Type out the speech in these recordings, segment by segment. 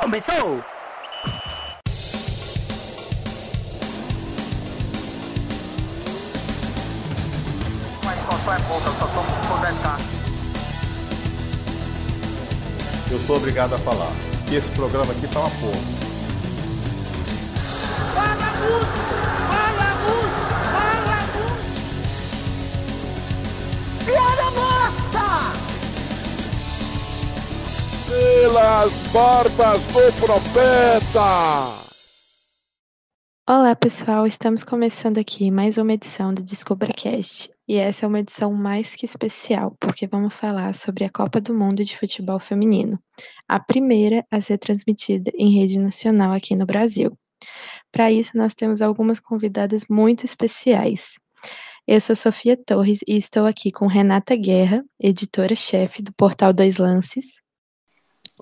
Começou! Mas qual é pouca, eu só tomo se for 10k. Eu sou obrigado a falar que esse programa aqui tá uma porra. Fala, Ruth! Fala, Ruth! Fala, Ruth! Piada! Pelas barbas do profeta! Olá, pessoal! Estamos começando aqui mais uma edição do DescobraCast. E essa é uma edição mais que especial, porque vamos falar sobre a Copa do Mundo de Futebol Feminino, a primeira a ser transmitida em rede nacional aqui no Brasil. Para isso, nós temos algumas convidadas muito especiais. Eu sou Sofia Torres e estou aqui com Renata Guerra, editora-chefe do portal Dois Lances.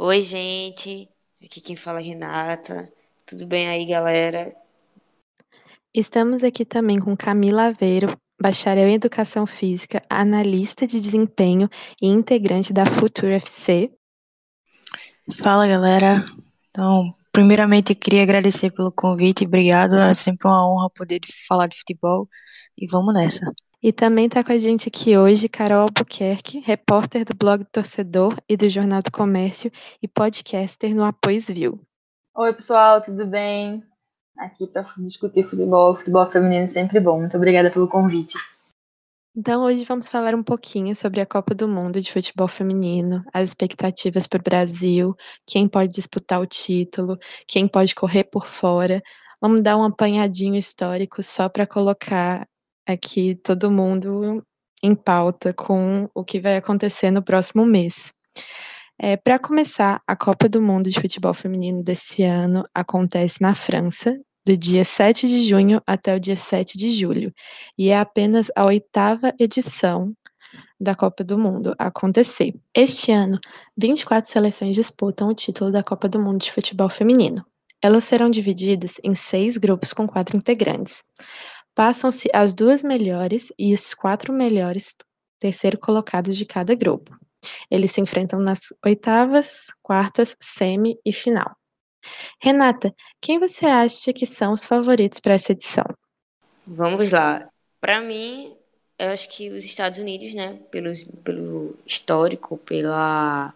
Oi, gente. Aqui quem fala é Renata. Tudo bem aí, galera? Estamos aqui também com Camila Aveiro, bacharel em Educação Física, analista de desempenho e integrante da Futura FC. Fala, galera. Então, primeiramente, eu queria agradecer pelo convite. Obrigado. É sempre uma honra poder falar de futebol. E vamos nessa. E também está com a gente aqui hoje Carol Albuquerque, repórter do blog Torcedor e do Jornal do Comércio e podcaster no Apoios Viu. Oi, pessoal, tudo bem? Aqui para discutir futebol, futebol feminino sempre bom. Muito obrigada pelo convite. Então, hoje vamos falar um pouquinho sobre a Copa do Mundo de Futebol Feminino, as expectativas para o Brasil, quem pode disputar o título, quem pode correr por fora. Vamos dar um apanhadinho histórico só para colocar aqui todo mundo em pauta com o que vai acontecer no próximo mês. É, para começar, a Copa do Mundo de Futebol Feminino desse ano acontece na França, do dia 7 de junho até o dia 7 de julho, e é apenas a oitava edição da Copa do Mundo acontecer. Este ano, 24 seleções disputam o título da Copa do Mundo de Futebol Feminino. Elas serão divididas em seis grupos com quatro integrantes. Passam-se as duas melhores e os quatro melhores terceiro colocados de cada grupo. Eles se enfrentam nas oitavas, quartas, semi e final. Renata, quem você acha que são os favoritos para essa edição? Vamos lá. Para mim, eu acho que os Estados Unidos, né, pelo, pelo histórico, pela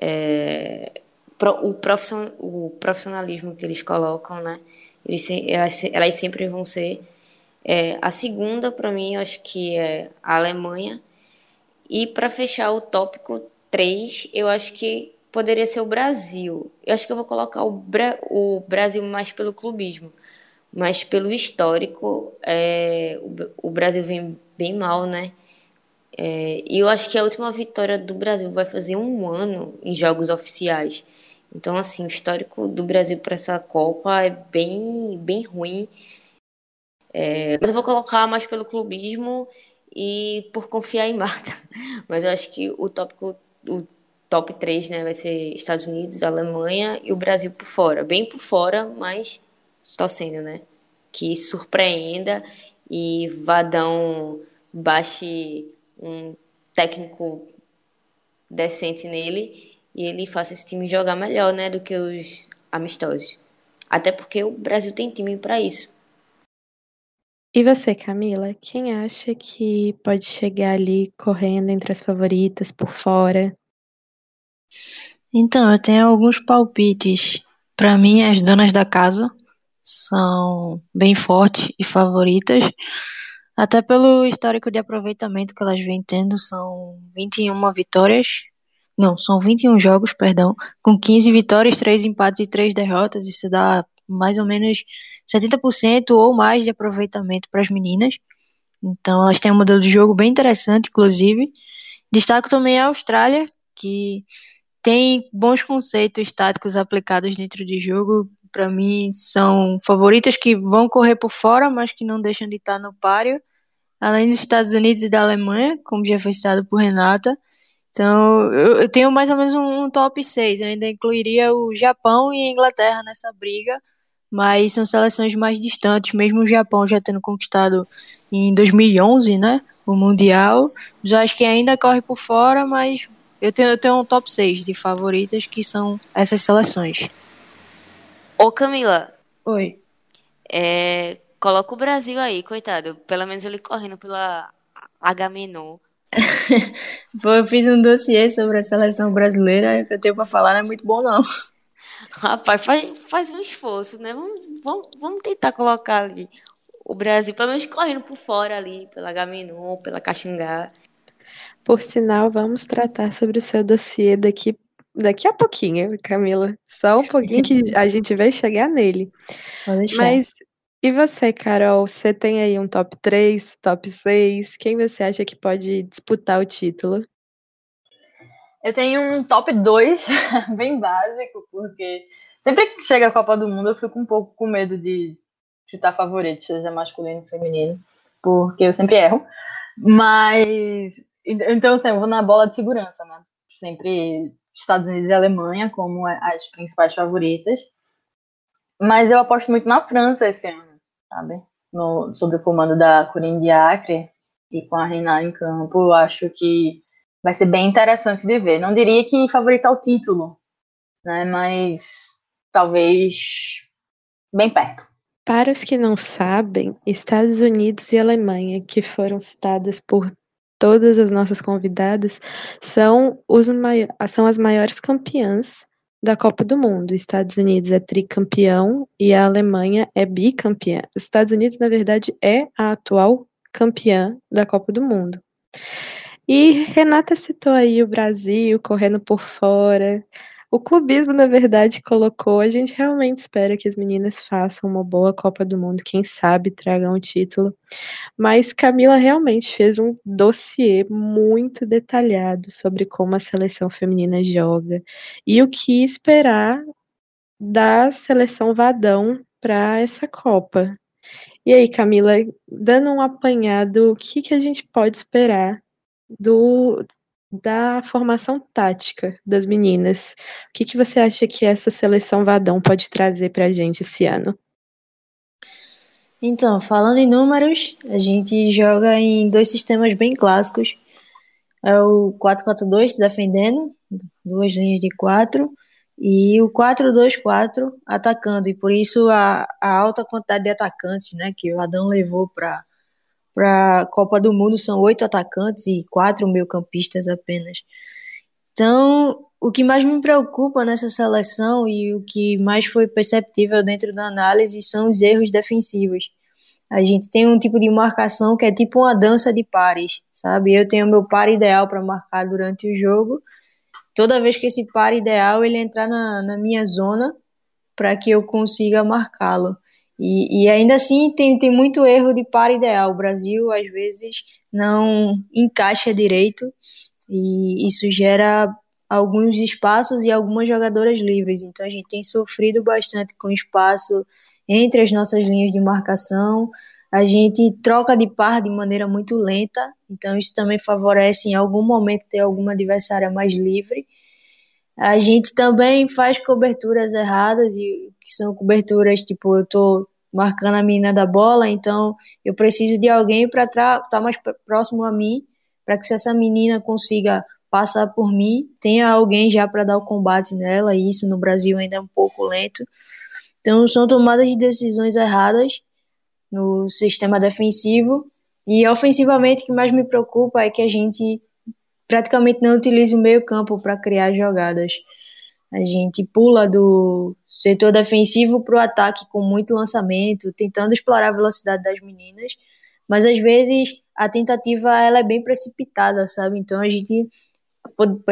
é, pro, o, profission, o profissionalismo que eles colocam, né, eles, elas, elas sempre vão ser. É, a segunda, para mim, eu acho que é a Alemanha. E para fechar o tópico 3, eu acho que poderia ser o Brasil. Eu acho que eu vou colocar o, Bra o Brasil mais pelo clubismo. Mas pelo histórico, é, o, o, Brasil vem bem mal, né? É, e eu acho que a última vitória do Brasil vai fazer um ano em jogos oficiais. Então, assim, o histórico do Brasil para essa Copa é bem, bem ruim. É, mas eu vou colocar mais pelo clubismo e por confiar em Marta. Mas eu acho que o tópico, o top 3, né? Vai ser Estados Unidos, Alemanha e o Brasil por fora. Bem por fora, mas torcendo, né? Que surpreenda e Vadão baixe um técnico decente nele e ele faça esse time jogar melhor, né? Do que os amistosos. Até porque o Brasil tem time para isso. E você, Camila, quem acha que pode chegar ali correndo entre as favoritas por fora? Então, eu tenho alguns palpites. Para mim, as donas da casa são bem fortes e favoritas, até pelo histórico de aproveitamento que elas vêm tendo, são 21 vitórias. Não, são 21 jogos, perdão, com 15 vitórias, 3 empates e 3 derrotas. Isso dá mais ou menos 70% ou mais de aproveitamento para as meninas. Então, elas têm um modelo de jogo bem interessante, inclusive. Destaco também a Austrália, que tem bons conceitos táticos aplicados dentro de jogo. Para mim, são favoritas que vão correr por fora, mas que não deixam de estar no páreo. Além dos Estados Unidos e da Alemanha, como já foi citado por Renata. Então, eu, tenho mais ou menos um, um, top 6. Eu ainda incluiria o Japão e a Inglaterra nessa briga, mas são seleções mais distantes, mesmo o Japão já tendo conquistado em 2011, né, o Mundial. Já acho que ainda corre por fora, mas Eu tenho, eu tenho um top 6 de favoritas que são essas seleções. Ô Camila. Oi. É, coloca o Brasil aí, coitado. Pelo menos ele correndo pela H-Menor. eu fiz um dossiê sobre a seleção brasileira, o que eu tenho pra falar não é muito bom, não. Rapaz, faz, faz um esforço, né? Vamos, vamos, vamos tentar colocar ali o Brasil, pelo menos correndo por fora ali, pela Gaminon, pela Caxingá. Por sinal, vamos tratar sobre o seu dossiê daqui, daqui a pouquinho, Camila. Só um pouquinho que a gente vai chegar nele. Mas e você, Carol? Você tem aí um top 3, top 6? Quem você acha que pode disputar o título? Eu tenho um top 2, bem básico, porque sempre que chega a Copa do Mundo eu fico um pouco com medo de citar favorito, seja masculino ou feminino, porque eu sempre erro. Mas, então, assim, eu vou na bola de segurança, né? Sempre Estados Unidos e Alemanha como as principais favoritas. Mas eu aposto muito na França esse ano, sabe? No, sob o comando da Corinne Diacre e com a Reina em campo, eu acho que vai ser bem interessante de ver. Não diria que favorita o título, né? Mas talvez bem perto. Para os que não sabem, Estados Unidos e Alemanha, que foram citadas por todas as nossas convidadas, são, os são as maiores campeãs da Copa do Mundo. Estados Unidos é tricampeão e a Alemanha é bicampeã. Os Estados Unidos, na verdade, é a atual campeã da Copa do Mundo. E Renata citou aí o Brasil correndo por fora. O clubismo, na verdade, colocou. A gente realmente espera que as meninas façam uma boa Copa do Mundo, quem sabe tragam o título. Mas Camila realmente fez um dossiê muito detalhado sobre como a seleção feminina joga e o que esperar da seleção Vadão para essa Copa. E aí, Camila, dando um apanhado, o que, que a gente pode esperar do, da formação tática das meninas. O que, que você acha que essa seleção Vadão pode trazer para a gente esse ano? Então, falando em números, a gente joga em dois sistemas bem clássicos. É o 4-4-2 defendendo, duas linhas de quatro, e o 4-2-4 atacando. E por isso a, a alta quantidade de atacantes né, que o Adão levou para para a Copa do Mundo são oito atacantes e quatro meio-campistas apenas. Então, o que mais me preocupa nessa seleção e o que mais foi perceptível dentro da análise são os erros defensivos. A gente tem um tipo de marcação que é tipo uma dança de pares, sabe? Eu tenho meu par ideal para marcar durante o jogo. Toda vez que esse par ideal ele entrar na, na minha zona para que eu consiga marcá-lo. E, e, ainda assim tem, tem muito erro de par ideal. O Brasil às vezes não encaixa direito e isso gera alguns espaços e algumas jogadoras livres. Então a gente tem sofrido bastante com espaço entre as nossas linhas de marcação. A gente troca de par de maneira muito lenta, então isso também favorece em algum momento ter alguma adversária mais livre. A gente também faz coberturas erradas e que são coberturas tipo eu tô marcando a menina da bola, então eu preciso de alguém para estar tá mais próximo a mim, para que se essa menina consiga passar por mim, tenha alguém já para dar o combate nela, e isso no Brasil ainda é um pouco lento. Então são tomadas de decisões erradas no sistema defensivo e ofensivamente o que mais me preocupa é que a gente praticamente não utiliza o meio-campo para criar jogadas. A gente pula do setor defensivo para o ataque com muito lançamento, tentando explorar a velocidade das meninas, mas às vezes a tentativa ela é bem precipitada, sabe? Então a gente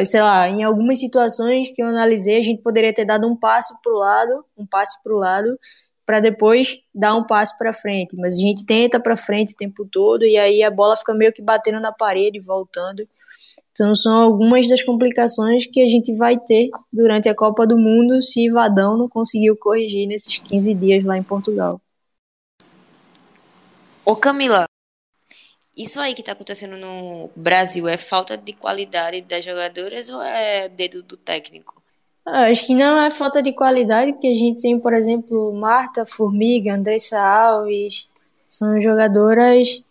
sei lá, em algumas situações que eu analisei, a gente poderia ter dado um passo para o lado, um passo para o lado, para depois dar um passo para frente. Mas a gente tenta para frente o tempo todo e aí a bola fica meio que batendo na parede, voltando. Então são algumas das complicações que a gente vai ter durante a Copa do Mundo se Vadão não conseguiu corrigir nesses 15 dias lá em Portugal. Ô Camila, isso aí que está acontecendo no Brasil é falta de qualidade das jogadoras ou é dedo do técnico? Ah, acho que não é falta de qualidade, porque a gente tem, por exemplo, Marta Formiga, Andressa Alves, são jogadoras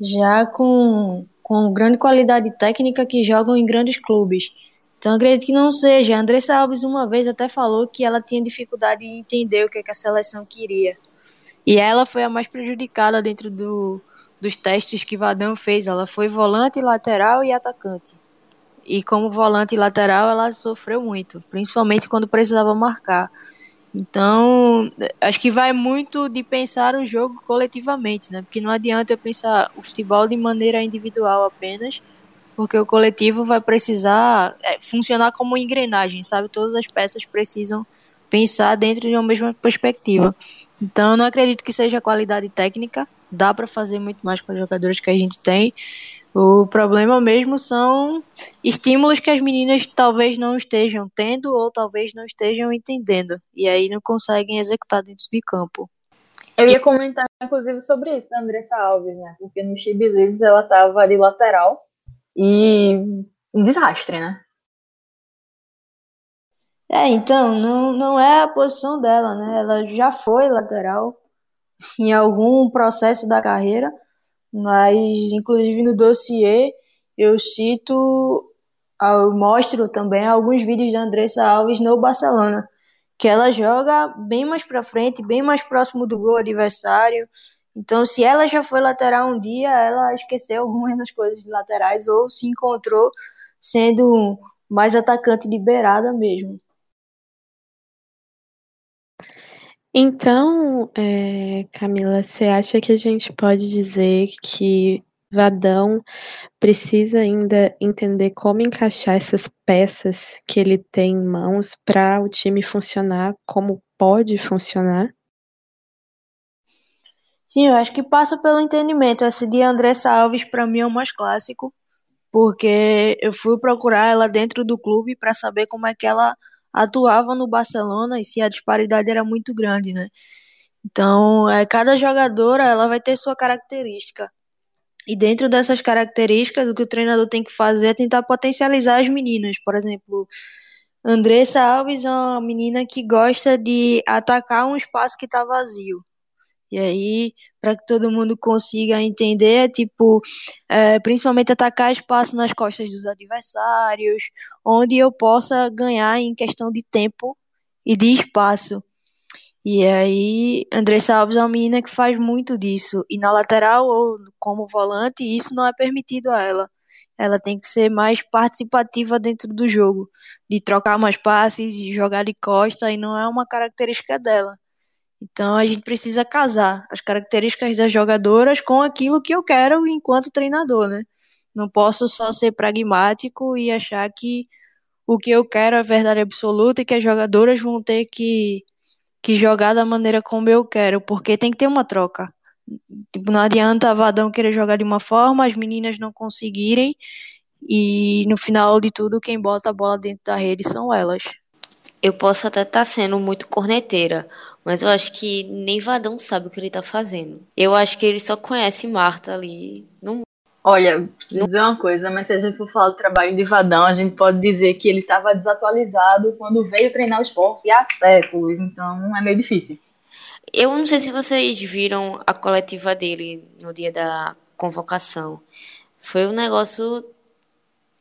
já com com grande qualidade técnica que jogam em grandes clubes. Então acredito que não seja. A Andressa Alves uma vez até falou que ela tinha dificuldade em entender o que, é que a seleção queria. E ela foi a mais prejudicada dentro do, dos testes que Vadão fez. Ela foi volante, lateral e atacante. E como volante lateral, ela sofreu muito, principalmente quando precisava marcar. Então, acho que vai muito de pensar o jogo coletivamente, né? Porque não adianta eu pensar o futebol de maneira individual apenas, porque o coletivo vai precisar é, funcionar como engrenagem, sabe? Todas as peças precisam pensar dentro de uma mesma perspectiva. Então, eu não acredito que seja qualidade técnica, dá para fazer muito mais com os jogadores que a gente tem. O problema mesmo são estímulos que as meninas talvez não estejam tendo ou talvez não estejam entendendo e aí não conseguem executar dentro de campo. Eu ia comentar, inclusive, sobre isso da Andressa Alves, né? Porque no Chibizides ela estava ali lateral e um desastre, né? É, então, não, não é a posição dela, né? Ela já foi lateral em algum processo da carreira, mas inclusive no dossiê eu cito, eu mostro também alguns vídeos da Andressa Alves no Barcelona, que ela joga bem mais para frente, bem mais próximo do gol adversário, então, se ela já foi lateral um dia, ela esqueceu algumas das coisas laterais ou se encontrou sendo mais atacante de beirada mesmo. Então, é, Camila, você acha que a gente pode dizer que Vadão precisa ainda entender como encaixar essas peças que ele tem em mãos para o time funcionar como pode funcionar? Sim, eu acho que passa pelo entendimento. Esse de Andressa Alves, para mim, é o mais clássico, porque eu fui procurar ela dentro do clube para saber como é que ela atuava no Barcelona e se a disparidade era muito grande, né? Então, é, cada jogadora ela vai ter sua característica. E dentro dessas características, o que o treinador tem que fazer é tentar potencializar as meninas. Por exemplo, Andressa Alves é uma menina que gosta de atacar um espaço que está vazio. E aí, para que todo mundo consiga entender, é tipo, é, principalmente atacar espaço nas costas dos adversários, onde eu possa ganhar em questão de tempo e de espaço. E aí, Andressa Alves é uma menina que faz muito disso. E na lateral ou como volante, isso não é permitido a ela. Ela tem que ser mais participativa dentro do jogo, de trocar mais passes, de jogar de costa, e não é uma característica dela. Então a gente precisa casar as características das jogadoras com aquilo que eu quero enquanto treinador, né? Não posso só ser pragmático e achar que o que eu quero é verdade absoluta e que as jogadoras vão ter que, que jogar da maneira como eu quero, porque tem que ter uma troca. Tipo, não adianta a Vadão querer jogar de uma forma, as meninas não conseguirem, e no final de tudo, quem bota a bola dentro da rede são elas. Eu posso até estar tá sendo muito corneteira, mas eu acho que nem Vadão sabe o que ele tá fazendo. Eu acho que ele só conhece Marta ali. Não... Olha, dizer uma coisa, mas se a gente for falar do trabalho de Vadão, a gente pode dizer que ele estava desatualizado quando veio treinar o esporte há séculos, então é meio difícil. Eu não sei se vocês viram a coletiva dele no dia da convocação. Foi um negócio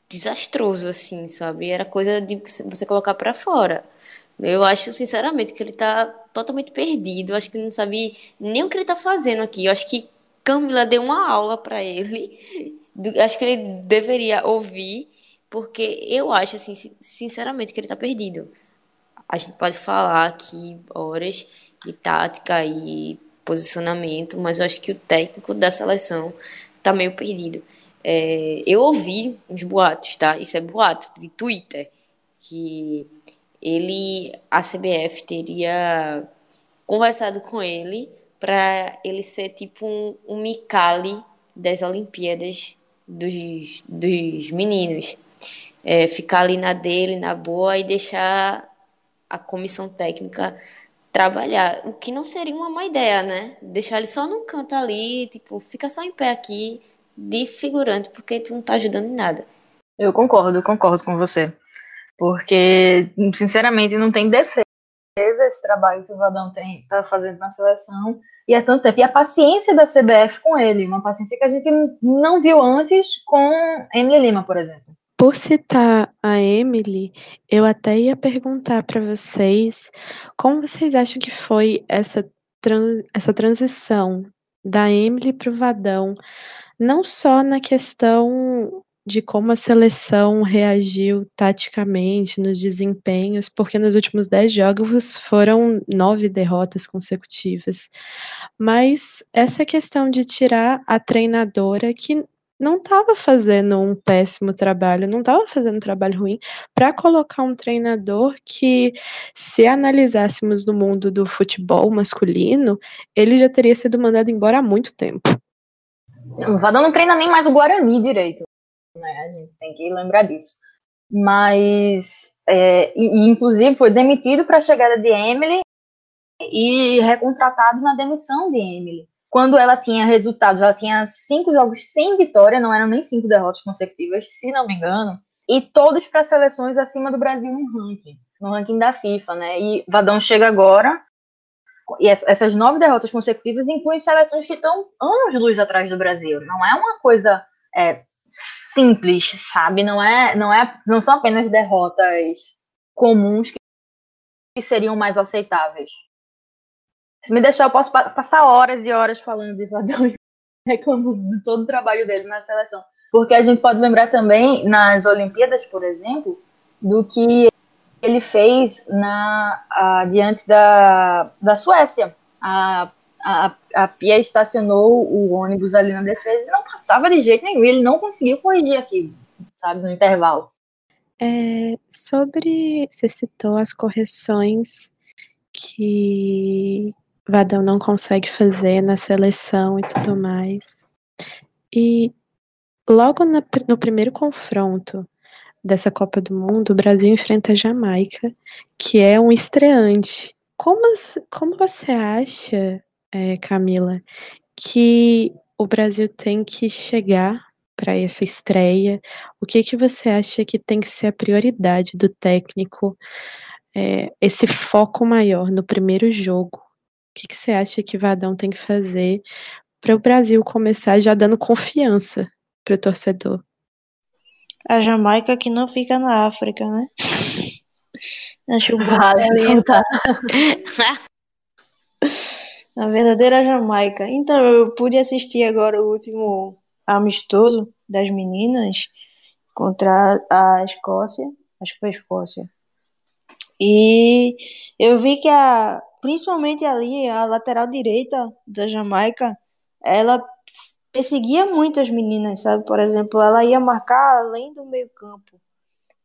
desastroso, assim, sabe? Era coisa de você colocar para fora. Eu acho, sinceramente, que ele tá totalmente perdido. Eu acho que ele não sabe nem o que ele tá fazendo aqui. Eu acho que Camila deu uma aula para ele. Acho que ele deveria ouvir, porque eu acho, assim, sinceramente, que ele tá perdido. A gente pode falar aqui horas de tática e posicionamento, mas eu acho que o técnico da seleção tá meio perdido. É, eu ouvi uns boatos, tá? Isso é boato de Twitter, que ele, a CBF teria conversado com ele para ele ser tipo um, um das Olimpíadas dos, dos meninos. É, ficar ali na dele, na boa, e deixar a comissão técnica trabalhar. O que não seria uma má ideia, né? Deixar ele só num canto ali, tipo, fica só em pé aqui, de figurante, porque tu não tá ajudando em nada. Eu concordo, concordo com você. Porque, sinceramente, não tem defesa esse trabalho que o Vadão tem, tá fazendo na seleção. E é tanto tempo. E a paciência da CBF com ele, uma paciência que a gente não viu antes com Emily Lima, por exemplo. por citar a Emily, eu até ia perguntar para vocês como vocês acham que foi essa, trans, essa transição da Emily para o Vadão, não só na questão de como a seleção reagiu taticamente nos desempenhos, porque nos últimos dez jogos foram nove derrotas consecutivas. Mas essa questão de tirar a treinadora que não estava fazendo um péssimo trabalho, não estava fazendo um trabalho ruim, para colocar um treinador que, se analisássemos no mundo do futebol masculino, ele já teria sido mandado embora há muito tempo. Vadão não treina nem mais o Guarani direito né? A gente tem que lembrar disso. Mas, é, e, inclusive, foi demitido para a chegada de Emily e recontratado na demissão de Emily. Quando ela tinha resultados, ela tinha cinco jogos sem vitória, não eram nem cinco derrotas consecutivas, se não me engano, e todos para seleções acima do Brasil no ranking, no ranking da FIFA, né? E Vadão chega agora, e essas nove derrotas consecutivas incluem seleções que estão anos luz atrás do Brasil. Não é uma coisa é, simples, sabe? Não é, não é, não são apenas derrotas comuns que seriam mais aceitáveis. Se me deixar, eu posso passar horas e horas falando de Vadão e reclamando de todo o trabalho dele na seleção. Porque a gente pode lembrar também, nas Olimpíadas, por exemplo, do que ele fez na, a, diante da, da Suécia. A a, a Pia estacionou o ônibus ali na defesa e não passava de jeito nenhum. Ele não conseguiu corrigir aquilo, sabe, no intervalo. É, sobre. Você citou as correções que Vadão não consegue fazer na seleção e tudo mais. E logo na, no primeiro confronto dessa Copa do Mundo, o Brasil enfrenta a Jamaica, que é um estreante. Como, como você acha é, Camila, que o Brasil tem que chegar para essa estreia? O que, que você acha que tem que ser a prioridade do técnico, é, esse foco maior no primeiro jogo? O que, que você acha que Vadão tem que fazer para o Brasil começar já dando confiança para o torcedor? A Jamaica que não fica na África, né? Acho Valenta. Na verdadeira Jamaica. Então, eu pude assistir agora o último amistoso das meninas contra a Escócia. Acho que foi a Escócia. E eu vi que a, principalmente ali, a lateral direita da Jamaica, ela perseguia muito as meninas, sabe? Por exemplo, ela ia marcar além do meio campo.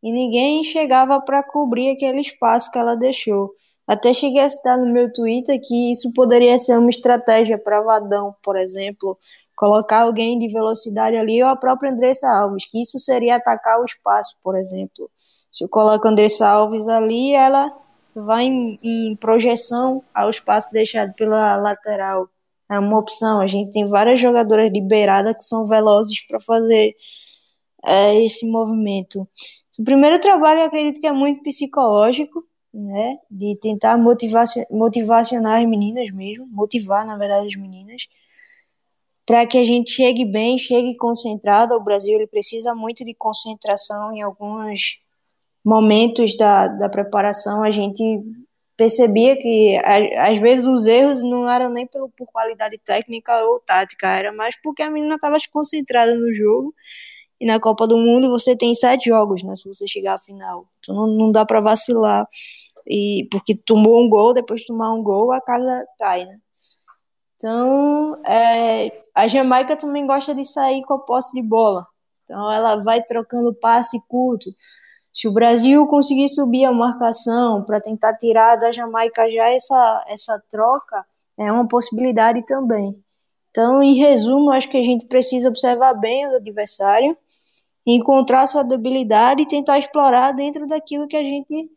E ninguém chegava para cobrir aquele espaço que ela deixou. Até cheguei a citar no meu Twitter que isso poderia ser uma estratégia para Vadão, por exemplo, colocar alguém de velocidade ali ou a própria Andressa Alves, que isso seria atacar o espaço, por exemplo. Se eu coloco a Andressa Alves ali, ela vai em, em projeção ao espaço deixado pela lateral. É uma opção. A gente tem várias jogadoras liberadas que são velozes para fazer é, esse movimento. O primeiro trabalho eu acredito que é muito psicológico, né? De tentar motivar, motivacionar as meninas mesmo, motivar, na verdade, as meninas, para que a gente chegue bem, chegue concentrado. O Brasil ele precisa muito de concentração em alguns momentos da, da preparação. A gente percebia que às vezes os erros não eram nem pelo, por qualidade técnica ou tática, era mais porque a menina estava concentrada no jogo. E na Copa do Mundo você tem sete jogos, né? Se você chegar à final. Então não, não dá para vacilar e porque tomou um gol, depois de tomar um gol, a casa cai, né? Então, é, a Jamaica também gosta de sair com a posse de bola. Então, ela vai trocando passe curto. Se o Brasil conseguir subir a marcação para tentar tirar da Jamaica já essa, essa troca, é uma possibilidade também. Então, em resumo, acho que a gente precisa observar bem o adversário, encontrar sua debilidade e tentar explorar dentro daquilo que a gente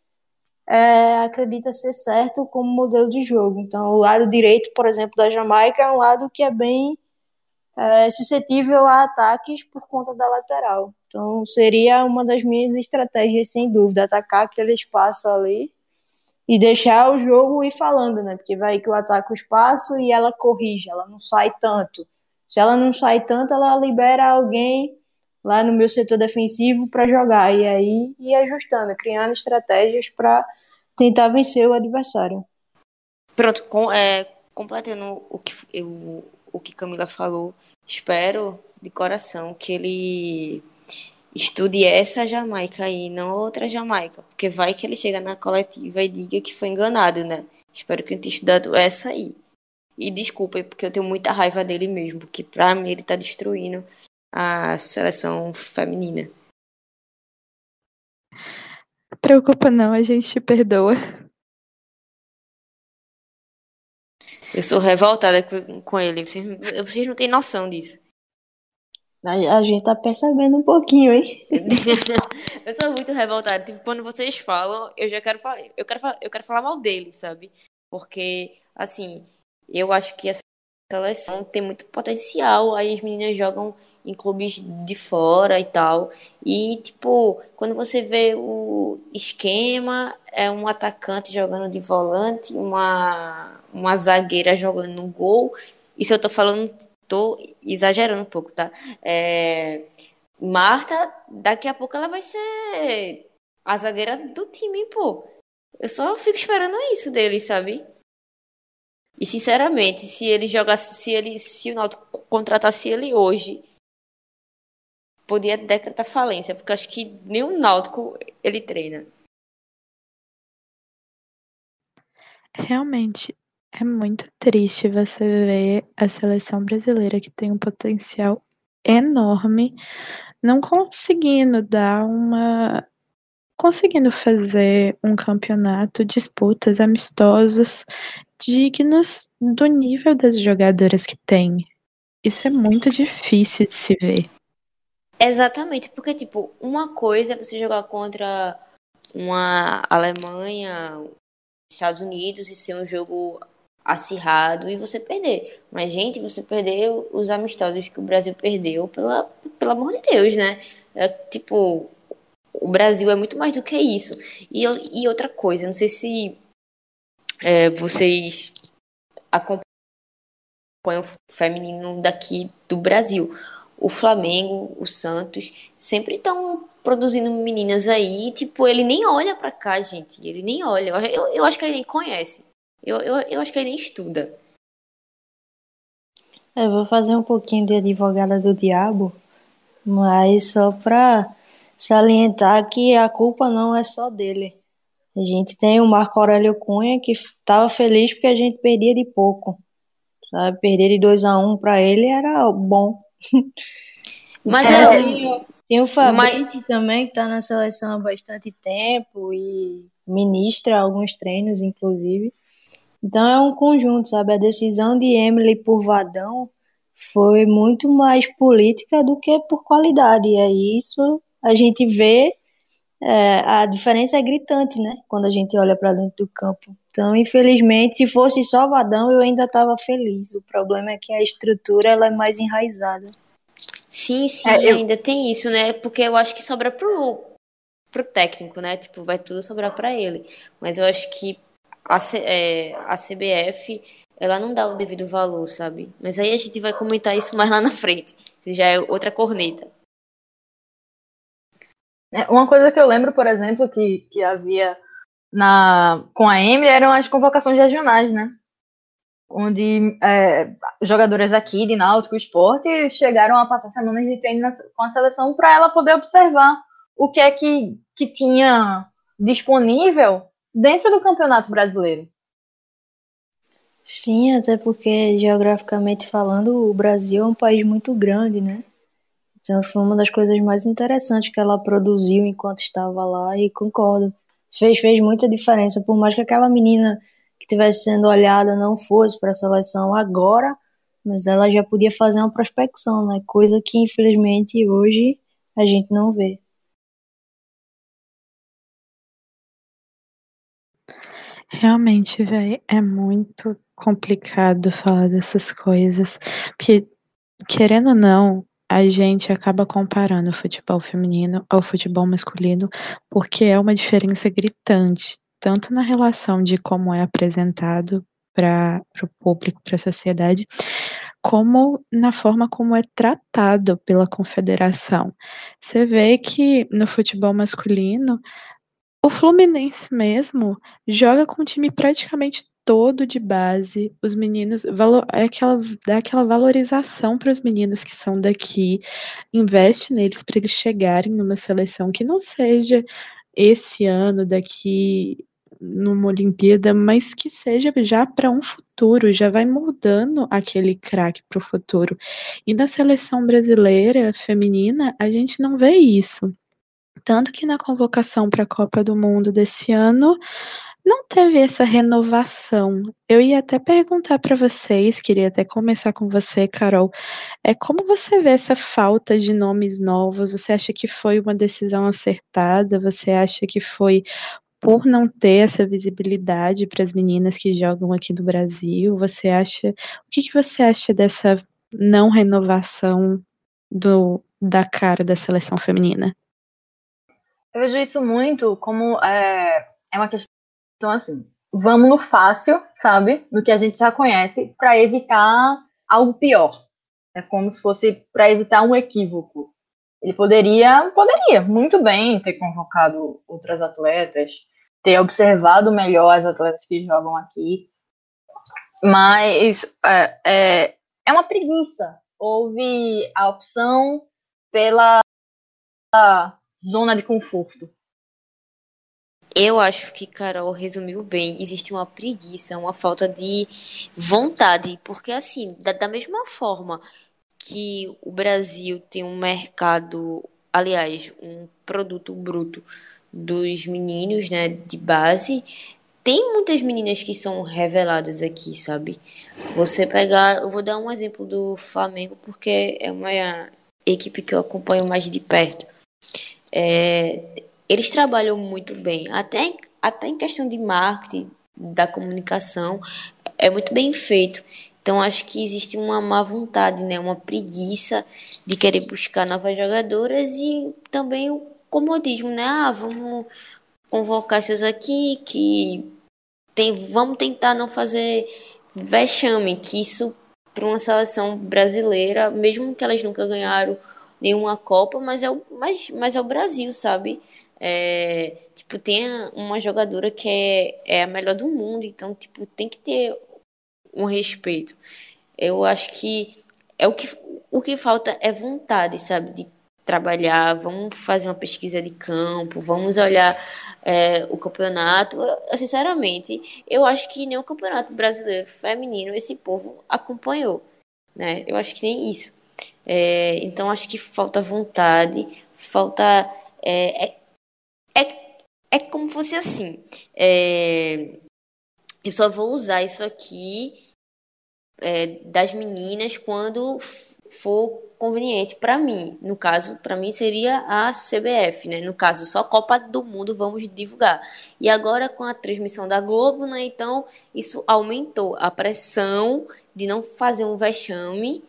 é, acredita ser certo como modelo de jogo. Então, o lado direito, por exemplo, da Jamaica é um lado que é bem é, suscetível a ataques por conta da lateral. Então, seria uma das minhas estratégias, sem dúvida, atacar aquele espaço ali e deixar o jogo ir falando, né? Porque vai que eu ataco o espaço e ela corrige, ela não sai tanto. Se ela não sai tanto, ela libera alguém lá no meu setor defensivo para jogar. E aí ir ajustando, criando estratégias para tentar vencer o adversário. Pronto, com, é, completando o que, eu, o que Camila falou, espero de coração que ele estude essa Jamaica aí, não outra Jamaica, porque vai que ele chega na coletiva e diga que foi enganado, né? Espero que ele tenha estudado essa aí. E desculpa, porque eu tenho muita raiva dele mesmo, porque pra mim ele tá destruindo a seleção feminina. Preocupa não, a gente te perdoa. Eu sou revoltada com ele, vocês, vocês não têm noção disso. A, gente tá percebendo um pouquinho, hein? eu sou muito revoltada. Tipo, quando vocês falam, eu já quero falar. Eu quero, eu quero falar mal dele, sabe? Porque, assim, eu acho que essa seleção tem muito potencial. Aí as meninas jogam em clubes de fora e tal. E, tipo, quando você vê o esquema, é um atacante jogando de volante, uma, uma zagueira jogando no gol. Isso eu tô falando Tô exagerando um pouco, tá? É... Marta, daqui a pouco ela vai ser a zagueira do time, pô. Eu só fico esperando isso dele, sabe? E sinceramente, se ele jogasse, se ele, se o Náutico contratasse ele hoje, podia decretar falência, porque acho que nem o Náutico ele treina. Realmente, é muito triste você ver a seleção brasileira, que tem um potencial enorme, não conseguindo dar uma. conseguindo fazer um campeonato, disputas, amistosos dignos do nível das jogadoras que tem. Isso é muito difícil de se ver. Exatamente, porque, tipo, uma coisa é você jogar contra uma Alemanha, Estados Unidos e ser um jogo acirrado e você perder. Mas, gente, você perdeu os amistosos que o Brasil perdeu, pela, pelo amor de Deus, né? É, tipo, o Brasil é muito mais do que isso. E, e outra coisa, não sei se é, vocês acompanham o feminino daqui do Brasil. O Flamengo, o Santos, sempre estão produzindo meninas aí, tipo, ele nem olha pra cá, gente. Ele nem olha. Eu, eu acho que ele nem conhece. Eu, eu, eu acho que ele nem estuda. Eu vou fazer um pouquinho de advogada do diabo, mas só para salientar que a culpa não é só dele. A gente tem o Marco Aurélio Cunha que estava feliz porque a gente perdia de pouco. Sabe? Perder de 2 a 1 um para ele era bom. Mas é, tem, tem o Fabrício mas... também que está na seleção há bastante tempo e ministra alguns treinos, inclusive. Então é um conjunto, sabe? A decisão de Emily por Vadão foi muito mais política do que por qualidade. E é isso a gente vê, é, a diferença é gritante, né? Quando a gente olha para dentro do campo. Então, infelizmente, se fosse só Vadão, eu ainda estava feliz. O problema é que a estrutura ela é mais enraizada. Sim, sim, é, eu... ainda tem isso, né? Porque eu acho que sobra pro, pro técnico, né? Tipo, vai tudo sobrar para ele. Mas eu acho que a, é, a CBF ela não dá o devido valor, sabe? Mas aí a gente vai comentar isso mais lá na frente. Já é outra corneta. É, uma coisa que eu lembro, por exemplo, que, que havia na, com a Emily eram as convocações regionais, né? Onde é, jogadoras aqui de Náutico Esporte chegaram a passar semanas de treino na, com a seleção para ela poder observar o que é que, que tinha disponível dentro do Campeonato Brasileiro. Sim, até porque geograficamente falando, o Brasil é um país muito grande, né? Então foi uma das coisas mais interessantes que ela produziu enquanto estava lá e concordo. Fez, fez muita diferença, por mais que aquela menina que estivesse sendo olhada não fosse para a seleção agora, mas ela já podia fazer uma prospecção, né? Coisa que infelizmente hoje a gente não vê. Realmente, velho, é muito complicado falar dessas coisas, porque, querendo ou não, a gente acaba comparando o futebol feminino ao futebol masculino, porque é uma diferença gritante, tanto na relação de como é apresentado para o público, para a sociedade, como na forma como é tratado pela confederação. Você vê que no futebol masculino, o Fluminense mesmo joga com um time praticamente todo de base. Os meninos é aquela, dá aquela valorização para os meninos que são daqui, investe neles para eles chegarem numa seleção que não seja esse ano, daqui numa Olimpíada, mas que seja já para um futuro, já vai moldando aquele craque para o futuro. E na seleção brasileira feminina, a gente não vê isso. Tanto que na convocação para a Copa do Mundo desse ano, não teve essa renovação. Eu ia até perguntar para vocês, queria até começar com você, Carol. É como você vê essa falta de nomes novos? Você acha que foi uma decisão acertada? Você acha que foi por não ter essa visibilidade para as meninas que jogam aqui no Brasil? Você acha? O que, que você acha dessa não renovação do da cara da seleção feminina? Eu vejo isso muito como é, é uma questão então, assim, vamos no fácil, sabe? No que a gente já conhece, para evitar algo pior. É como se fosse para evitar um equívoco. Ele poderia, poderia muito bem ter convocado outras atletas, ter observado melhor as atletas que jogam aqui, mas é, é, é uma preguiça. Houve a opção pela zona de conforto. Eu acho que Carol resumiu bem. Existe uma preguiça, uma falta de vontade, porque assim, da, da mesma forma que o Brasil tem um mercado, aliás, um produto bruto dos meninos, né, de base, tem muitas meninas que são reveladas aqui, sabe? Você pegar, eu vou dar um exemplo do Flamengo porque é uma equipe que eu acompanho mais de perto. É, eles trabalham muito bem, até, até em questão de marketing, da comunicação, é muito bem feito. Então acho que existe uma má vontade, né, uma preguiça de querer buscar novas jogadoras e também o comodismo, né? Ah, vamos convocar essas aqui que tem, vamos tentar não fazer vexame, que isso para uma seleção brasileira, mesmo que elas nunca ganharam nenhuma Copa, mas é o, mas, mas é o Brasil, sabe? É, tipo, tem uma jogadora que é, é a melhor do mundo, então, tipo, tem que ter um respeito. Eu acho que é o que o que falta é vontade, sabe, de trabalhar. Vamos fazer uma pesquisa de campo, vamos olhar é, o campeonato. Eu, sinceramente, eu acho que nem o campeonato brasileiro feminino esse povo acompanhou, né? Eu acho que nem isso. É, então acho que falta vontade, falta é, é como fosse assim. É, eu só vou usar isso aqui é, das meninas quando for conveniente para mim. No caso, para mim seria a CBF, né? No caso, só Copa do Mundo vamos divulgar. E agora com a transmissão da Globo, né? Então, isso aumentou a pressão de não fazer um vexame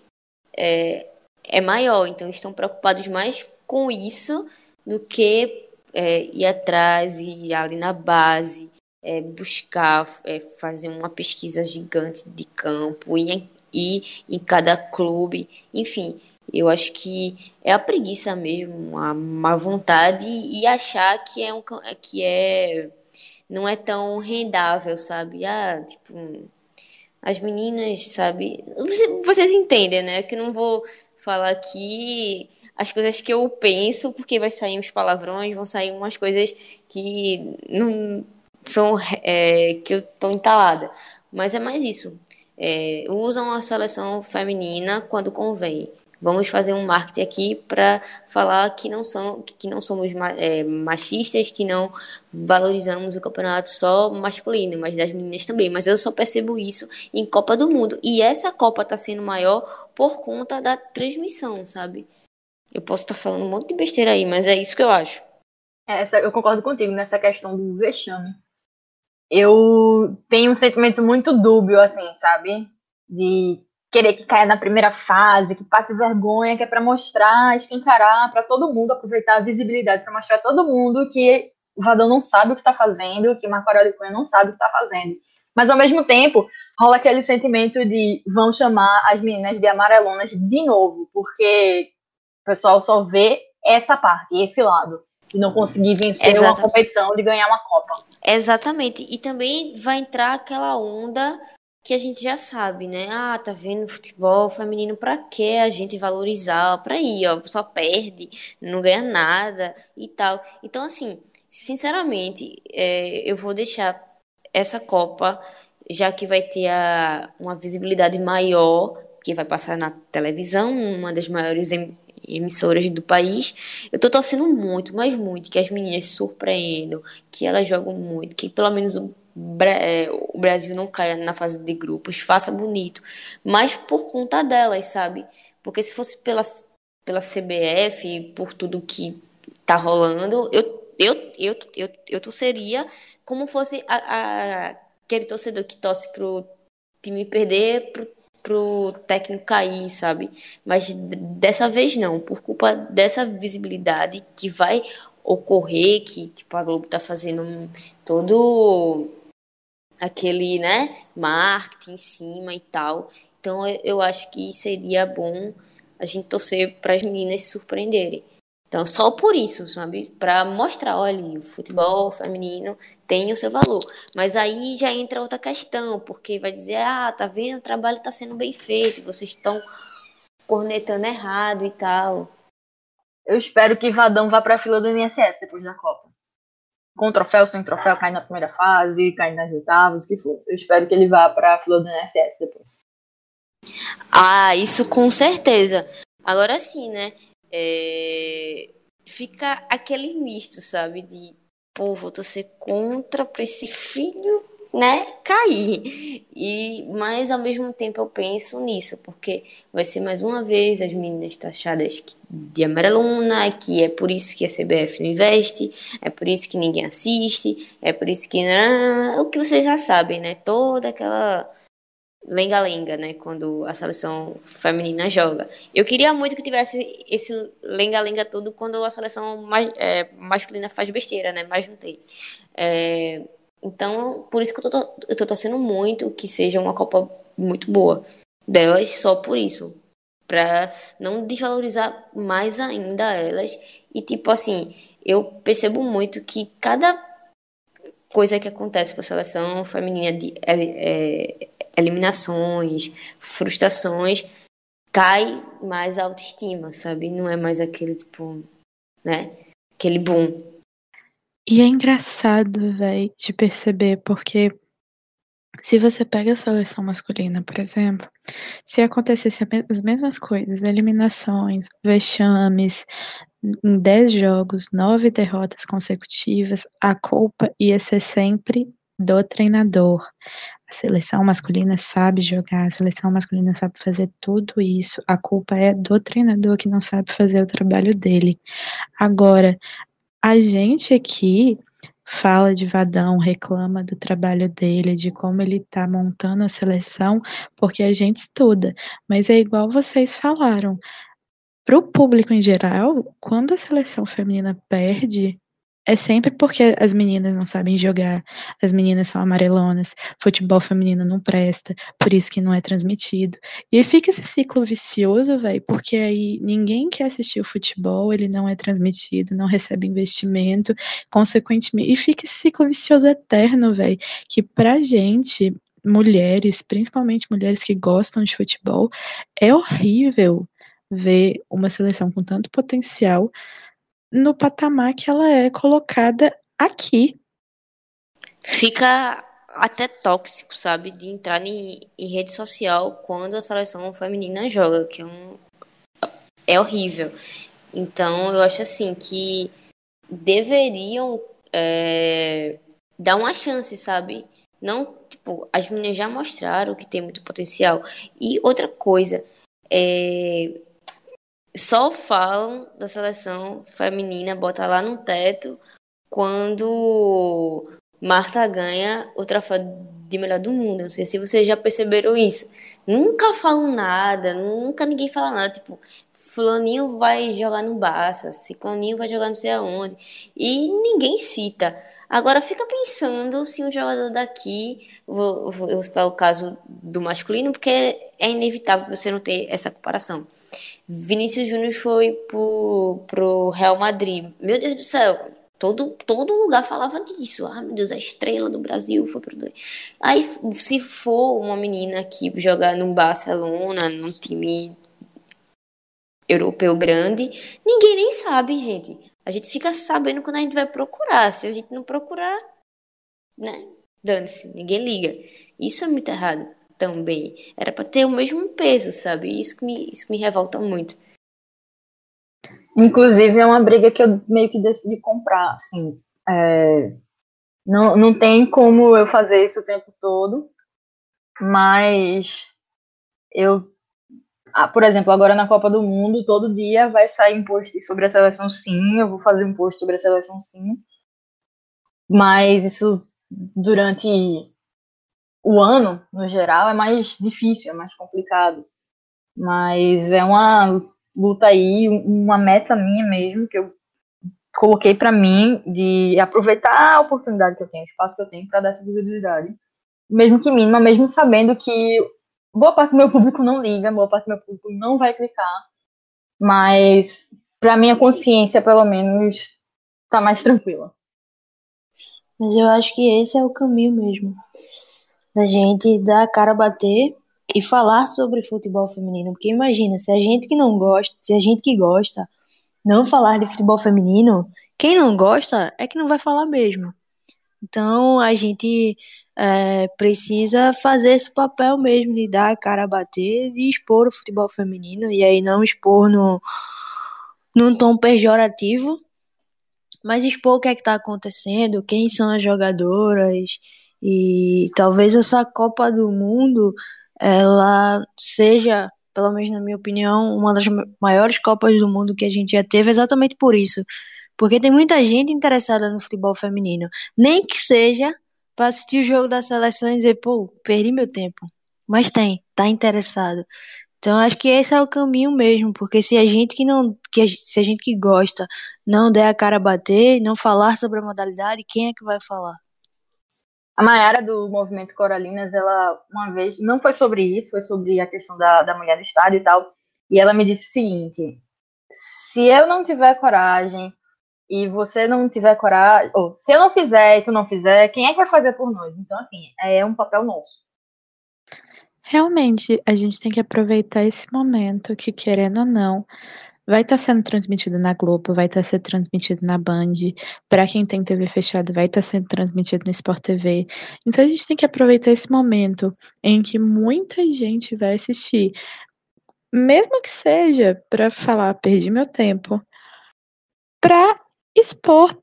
é, é maior. Então, estão preocupados mais com isso do que é, ir atrás, ir ali na base, é, buscar é, fazer uma pesquisa gigante de campo, ir, ir em cada clube, enfim. Eu acho que é a preguiça mesmo, a má vontade e achar que é um que é não é tão rendável, sabe? Ah, tipo, as meninas, sabe? Vocês entendem, né? Que não vou falar aqui as coisas que eu penso, porque vai sair uns palavrões, vão sair umas coisas que não são é, que eu tô entalada. Mas é mais isso. É, usam a seleção feminina quando convém. Vamos fazer um marketing aqui para falar que não são que não somos é, machistas, que não valorizamos o campeonato só masculino, mas das meninas também. Mas eu só percebo isso em Copa do Mundo. E essa Copa está sendo maior por conta da transmissão, sabe? Eu posso estar falando um monte de besteira aí, mas é isso que eu acho. Essa, eu concordo contigo nessa questão do vexame. Eu tenho um sentimento muito dúbio, assim, sabe? De querer que caia na primeira fase, que passe vergonha, que é para mostrar, escancarar para todo mundo, aproveitar a visibilidade para mostrar a todo mundo que o Vadão não sabe o que está fazendo, que Marco Aurélio Cunha não sabe o que está fazendo. Mas ao mesmo tempo, rola aquele sentimento de vão chamar as meninas de amarelonas de novo, porque o pessoal só vê essa parte, esse lado, e não conseguir vencer Exatamente. uma competição de ganhar uma Copa. Exatamente. E também vai entrar aquela onda que a gente já sabe, né? Ah, tá vendo futebol feminino pra que a gente valorizar? Pra ir, ó, só perde, não ganha nada e tal. Então, assim, sinceramente, é, eu vou deixar essa Copa, já que vai ter a, uma visibilidade maior, que vai passar na televisão, uma das maiores emissoras do país. Eu tô torcendo muito, mas muito, que as meninas surpreendam, que elas jogam muito, que pelo menos o é, o Brasil não caia na fase de grupos, faça bonito, mas por conta delas, sabe? Porque se fosse pela, pela CBF, por tudo que tá rolando, eu, eu, eu, eu, eu torceria como fosse a, a, aquele torcedor que torce pro time perder, pro, pro técnico cair, sabe? Mas dessa vez não, por culpa dessa visibilidade que vai ocorrer, que tipo a Globo tá fazendo todo aquele, né, marketing em cima e tal. Então eu, acho que seria bom a gente torcer para as meninas se surpreenderem. Então, só por isso, sabe? Para mostrar, olha, o futebol feminino tem o seu valor. Mas aí já entra outra questão, porque vai dizer, ah, tá vendo, o trabalho está sendo bem feito, vocês estão cornetando errado e tal. Eu espero que Vadão vá para a fila do INSS depois da Copa com troféu, sem troféu, cai na primeira fase, cai nas oitavas, o que for. Eu espero que ele vá para a fila do NSS depois. Ah, isso com certeza. Agora sim, né? É... Fica aquele misto, sabe? De, pô, vou torcer contra pra esse filho né, cair. E mas ao mesmo tempo eu penso nisso, porque vai ser mais uma vez as meninas taxadas de amarelona, que é por isso que a CBF não investe, é por isso que ninguém assiste, é por isso que o que vocês já sabem, né? Toda aquela lenga-lenga, né? Quando a seleção feminina joga. Eu queria muito que tivesse esse lenga-lenga todo quando a seleção mais, é, masculina faz besteira, né? Mas não tem. É, então, por isso que eu tô, eu tô torcendo muito que seja uma Copa muito boa delas, só por isso. Pra não desvalorizar mais ainda elas. E, tipo assim, eu percebo muito que cada coisa que acontece com a seleção feminina de é, eliminações, frustrações, cai mais a autoestima, sabe? Não é mais aquele, tipo, né? Aquele boom e é engraçado, véi, de perceber, porque se você pega a seleção masculina, por exemplo, se acontecesse as mesmas coisas, eliminações, vexames, em 10 jogos, 9 derrotas consecutivas, a culpa ia ser sempre do treinador. A seleção masculina sabe jogar, a seleção masculina sabe fazer tudo isso. A culpa é do treinador que não sabe fazer o trabalho dele. Agora, a gente aqui fala de Vadão, reclama do trabalho dele, de como ele está montando a seleção, porque a gente estuda. Mas é igual vocês falaram. Para o público em geral, quando a seleção feminina perde, é sempre porque as meninas não sabem jogar, as meninas são amarelonas, futebol feminino não presta, por isso que não é transmitido. E fica esse ciclo vicioso, velho, porque aí ninguém quer assistir o futebol, ele não é transmitido, não recebe investimento, consequentemente, e fica esse ciclo vicioso eterno, velho, que pra gente, mulheres, principalmente mulheres que gostam de futebol, é horrível ver uma seleção com tanto potencial no patamar que ela é colocada aqui. Fica até tóxico, sabe, de entrar em, em rede social quando a seleção feminina joga, que é um é horrível. Então eu acho assim que deveriam é, dar uma chance, sabe? Não, tipo, as meninas já mostraram que tem muito potencial. E outra coisa, é, só falam da seleção feminina, bota lá no teto, quando Marta ganha o troféu de melhor do mundo. Não sei se vocês já perceberam isso. Nunca falam nada, nunca ninguém fala nada. Tipo, fulaninho vai jogar no Barça, ciclaninho vai jogar não sei aonde. E ninguém cita. Agora fica pensando se um jogador daqui, vou, vou citar o caso do masculino, porque é inevitável você não ter essa comparação. Vinícius Júnior foi pro, pro Real Madrid. Meu Deus do céu, todo, todo lugar falava disso. Ah, meu Deus, a estrela do Brasil foi pro. Aí, se for uma menina que jogar no Barcelona, num time europeu grande, ninguém nem sabe, gente. A gente fica sabendo quando a gente vai procurar. Se a gente não procurar, né? Dane-se, ninguém liga. Isso é muito errado também. Era para ter o mesmo peso, sabe? Isso me, isso me revolta muito. Inclusive, é uma briga que eu meio que decidi comprar, assim. É... Não, não tem como eu fazer isso o tempo todo, mas eu ah, por exemplo, agora na Copa do Mundo, todo dia vai sair um post sobre a seleção sim, eu vou fazer um post sobre a seleção sim. Mas isso durante o ano, no geral, é mais difícil, é mais complicado. Mas é uma luta aí, uma meta minha mesmo, que eu coloquei para mim de aproveitar a oportunidade que eu tenho, o espaço que eu tenho para dar essa visibilidade. Mesmo que mínima, mesmo sabendo que boa parte do meu público não liga, boa parte do meu público não vai clicar, mas para minha consciência, pelo menos, tá mais tranquila. Mas eu acho que esse é o caminho mesmo. Da gente dar a cara a bater e falar sobre futebol feminino. Porque imagina, se a gente que não gosta, se a gente que gosta não falar de futebol feminino, quem não gosta é que não vai falar mesmo. Então a gente é, precisa fazer esse papel mesmo de dar a cara a bater, de expor o futebol feminino, e aí não expor no, num tom pejorativo, mas expor o que é que está acontecendo, quem são as jogadoras, e talvez essa Copa do Mundo ela seja, pelo menos na minha opinião, uma das maiores Copas do Mundo que a gente já teve, exatamente por isso. Porque tem muita gente interessada no futebol feminino. Nem que seja para assistir o jogo da seleção e dizer, pô, perdi meu tempo. Mas tem, tá interessado. Então acho que esse é o caminho mesmo, porque se a gente que não, que a, se a gente que gosta não der a cara a bater, não falar sobre a modalidade, quem é que vai falar? A Mayara do Movimento Coralinas, ela uma vez, não foi sobre isso, foi sobre a questão da, da mulher do estádio e tal, e ela me disse o seguinte: se eu não tiver coragem e você não tiver coragem, ou se eu não fizer e tu não fizer, quem é que vai fazer por nós? Então, assim, é um papel nosso. Realmente, a gente tem que aproveitar esse momento que, querendo ou não, vai estar tá sendo transmitido na Globo, vai estar tá sendo transmitido na Band. Para quem tem TV fechada, vai estar tá sendo transmitido no Sport TV. Então a gente tem que aproveitar esse momento em que muita gente vai assistir, mesmo que seja para falar, perdi meu tempo, para expor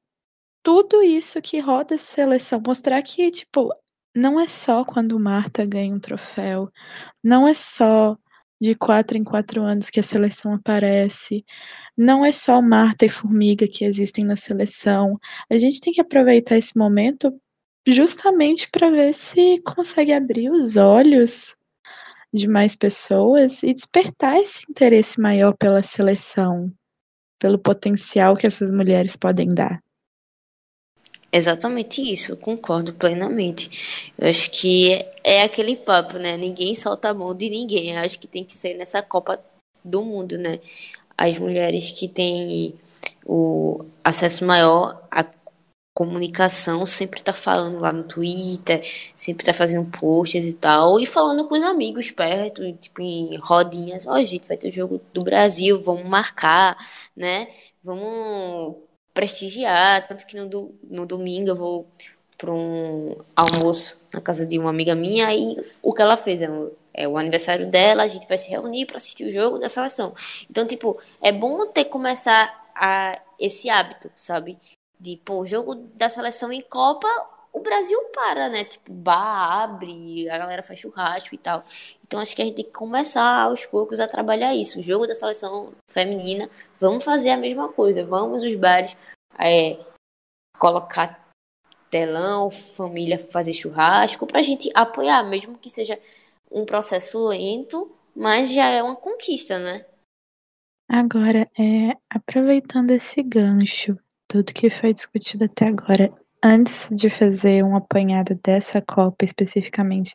tudo isso que roda a seleção, mostrar que, tipo, não é só quando Marta ganha um troféu, não é só de quatro em quatro anos que a seleção aparece, não é só Marta e Formiga que existem na seleção. A gente tem que aproveitar esse momento justamente para ver se consegue abrir os olhos de mais pessoas e despertar esse interesse maior pela seleção pelo potencial que essas mulheres podem dar. Exatamente isso, eu concordo plenamente. Eu acho que é aquele papo, né? Ninguém solta a mão de ninguém. Eu acho que tem que ser nessa Copa do Mundo, né? As mulheres que têm o acesso maior a comunicação, sempre tá falando lá no Twitter, sempre tá fazendo posts e tal, e falando com os amigos perto, tipo em rodinhas, ó, oh, gente, vai ter o jogo do Brasil, vamos marcar, né? Vamos prestigiar, tanto que no, no domingo eu vou para um almoço na casa de uma amiga minha e o que ela fez é, é o aniversário dela, a gente vai se reunir para assistir o jogo da seleção. Então, tipo, é bom ter começar a esse hábito, sabe? de, pô, jogo da seleção em Copa, o Brasil para, né? Tipo, bar abre, a galera faz churrasco e tal. Então acho que a gente tem que começar aos poucos a trabalhar isso. O jogo da seleção feminina, vamos fazer a mesma coisa. Vamos os bares é, colocar telão, família fazer churrasco, pra gente apoiar, mesmo que seja um processo lento, mas já é uma conquista, né? Agora, é, aproveitando esse gancho, tudo que foi discutido até agora, antes de fazer um apanhado dessa Copa especificamente,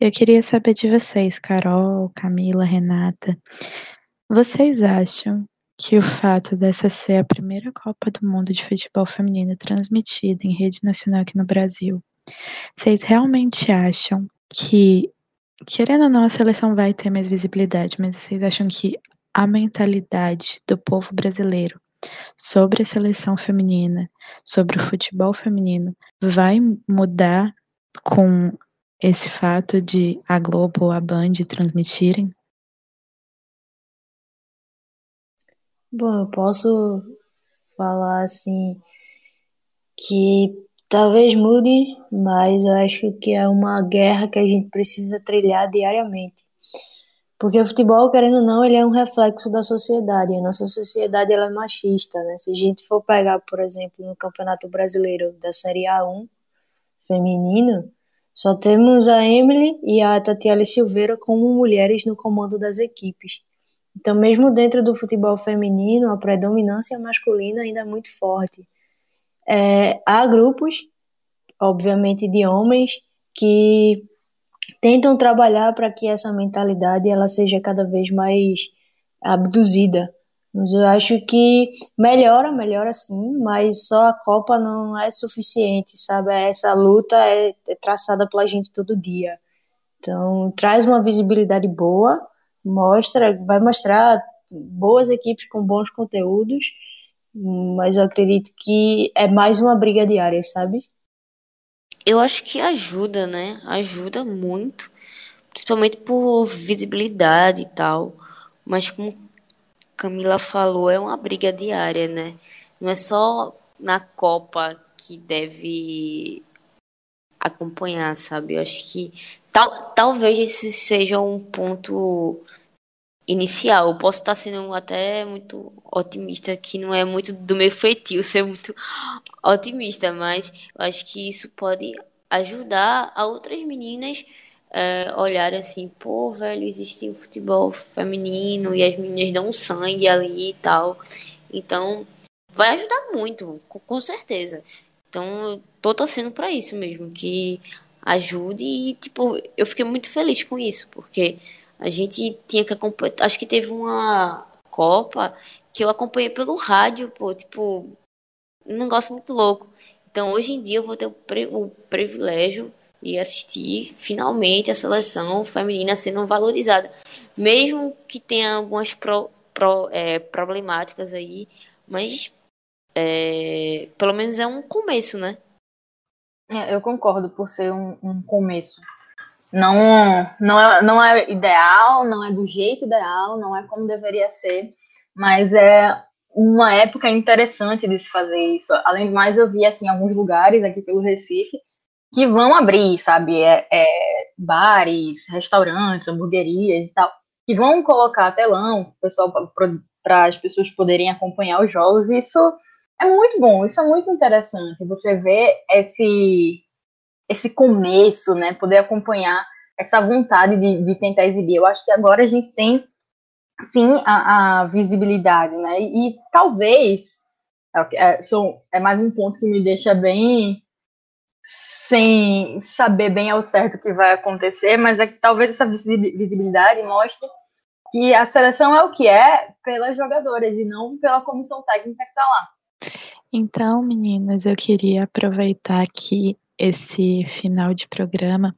eu queria saber de vocês, Carol, Camila, Renata. Vocês acham que o fato dessa ser a primeira Copa do Mundo de futebol feminino transmitida em rede nacional aqui no Brasil, vocês realmente acham que, querendo ou não, a seleção vai ter mais visibilidade, mas vocês acham que a mentalidade do povo brasileiro sobre a seleção feminina, sobre o futebol feminino, vai mudar com esse fato de a Globo ou a Band transmitirem? Bom, eu posso falar assim que talvez mude, mas eu acho que é uma guerra que a gente precisa trilhar diariamente. Porque o futebol, querendo ou não, ele é um reflexo da sociedade. A nossa sociedade ela é machista, né? Se a gente for pegar, por exemplo, no Campeonato Brasileiro da Série A1 feminino, só temos a Emily e a Tatiana Silveira como mulheres no comando das equipes. Então, mesmo dentro do futebol feminino, a predominância masculina ainda é muito forte. É, há grupos, obviamente, de homens que tentam trabalhar para que essa mentalidade ela seja cada vez mais abduzida. Mas eu acho que melhora, melhora sim, mas só a Copa não é suficiente, sabe? Essa luta é, é traçada pela gente todo dia. Então, traz uma visibilidade boa, mostra, vai mostrar boas equipes com bons conteúdos, mas eu acredito que é mais uma briga diária, sabe? Eu acho que ajuda, né? Ajuda muito, principalmente por visibilidade e tal. Mas como Camila falou, é uma briga diária, né? Não é só na Copa que deve acompanhar, sabe? Eu acho que tal, talvez esse seja um ponto inicial. Eu posso estar sendo até muito otimista, que não é muito do meu feitio ser muito otimista, mas eu acho que isso pode ajudar a outras meninas é, olharem assim, pô, velho, existe o futebol feminino e as meninas dão sangue ali e tal. Então, vai ajudar muito, com, com certeza. Então, eu tô torcendo para isso mesmo, que ajude e, tipo, eu fiquei muito feliz com isso, porque a gente tinha que acompanhar. Acho que teve uma Copa que eu acompanhei pelo rádio, pô, tipo, um negócio muito louco. Então hoje em dia eu vou ter o, pri o privilégio de assistir finalmente a seleção feminina sendo valorizada. Mesmo que tenha algumas pro, pro, é, problemáticas aí, mas é, pelo menos é um começo, né? É, eu concordo por ser um, um começo. Não, não, é, não é ideal, não é do jeito ideal, não é como deveria ser, mas é uma época interessante de se fazer isso. Além do mais, eu vi assim alguns lugares aqui pelo Recife que vão abrir, sabe, é, é, bares, restaurantes, hamburguerias e tal, que vão colocar telão, pessoal para as pessoas poderem acompanhar os jogos. Isso é muito bom, isso é muito interessante. Você vê esse esse começo, né? Poder acompanhar essa vontade de, de tentar exibir. Eu acho que agora a gente tem sim a, a visibilidade, né? E, e talvez é, é, é mais um ponto que me deixa bem sem saber bem ao certo o que vai acontecer, mas é que talvez essa visibilidade mostre que a seleção é o que é pelas jogadoras e não pela comissão técnica que está lá. Então, meninas, eu queria aproveitar aqui esse final de programa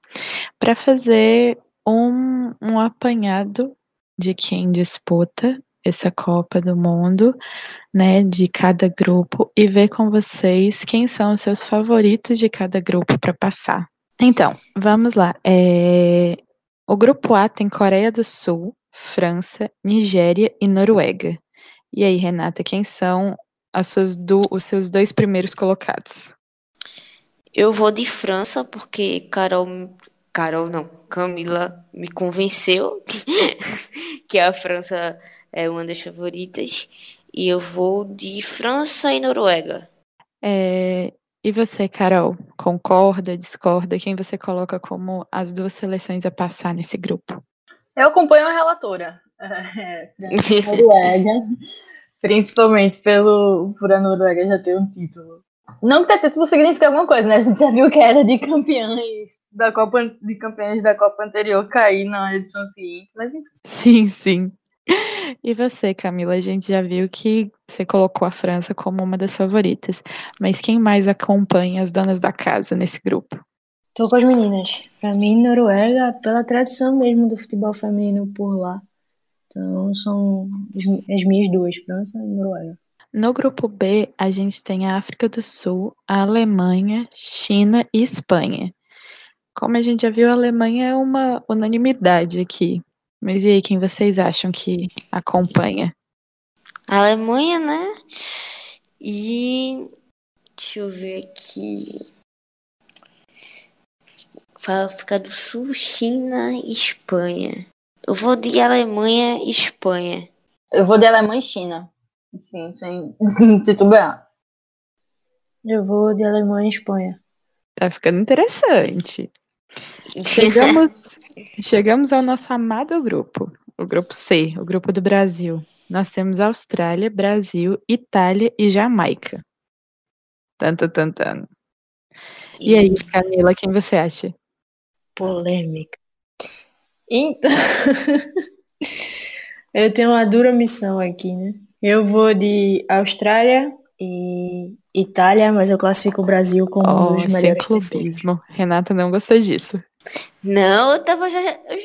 para fazer um, um apanhado de quem disputa essa Copa do Mundo, né, de cada grupo e ver com vocês quem são os seus favoritos de cada grupo para passar. Então, vamos lá. É... O grupo A tem Coreia do Sul, França, Nigéria e Noruega. E aí, Renata, quem são as suas do... os seus dois primeiros colocados? Eu vou de França, porque Carol. Carol não, Camila me convenceu que a França é uma das favoritas. E eu vou de França e Noruega. É, e você, Carol, concorda, discorda? Quem você coloca como as duas seleções a passar nesse grupo? Eu acompanho a relatora. É, Noruega. Principalmente pelo, por a Noruega já ter um título. Não que ter título significa alguma coisa, né? A gente já viu que era de campeões da Copa, de campeões da Copa anterior cair na edição seguinte, mas enfim. Sim, sim. E você, Camila? A gente já viu que você colocou a França como uma das favoritas. Mas quem mais acompanha as donas da casa nesse grupo? Tô com as meninas. Pra mim, Noruega, pela tradição mesmo do futebol feminino por lá. Então, são as minhas duas, França e Noruega. No grupo B, a gente tem a África do Sul, a Alemanha, China e Espanha. Como a gente já viu, a Alemanha é uma unanimidade aqui. Mas e aí, quem vocês acham que acompanha? A Alemanha, né? E. Deixa eu ver aqui. África do Sul, China e Espanha. Eu vou de Alemanha e Espanha. Eu vou de Alemanha e China. Sim, sem titubear. Eu vou de Alemanha e Espanha. Tá ficando interessante. Chegamos, chegamos ao nosso amado grupo, o grupo C, o grupo do Brasil. Nós temos Austrália, Brasil, Itália e Jamaica. Tanto, tanto, tanto. E aí, Camila, quem você acha? Polêmica. Então, eu tenho uma dura missão aqui, né? Eu vou de Austrália e Itália, mas eu classifico o Brasil como um Oh, dos sem melhores clubismo. Renata não gostou disso. Não, eu tava já.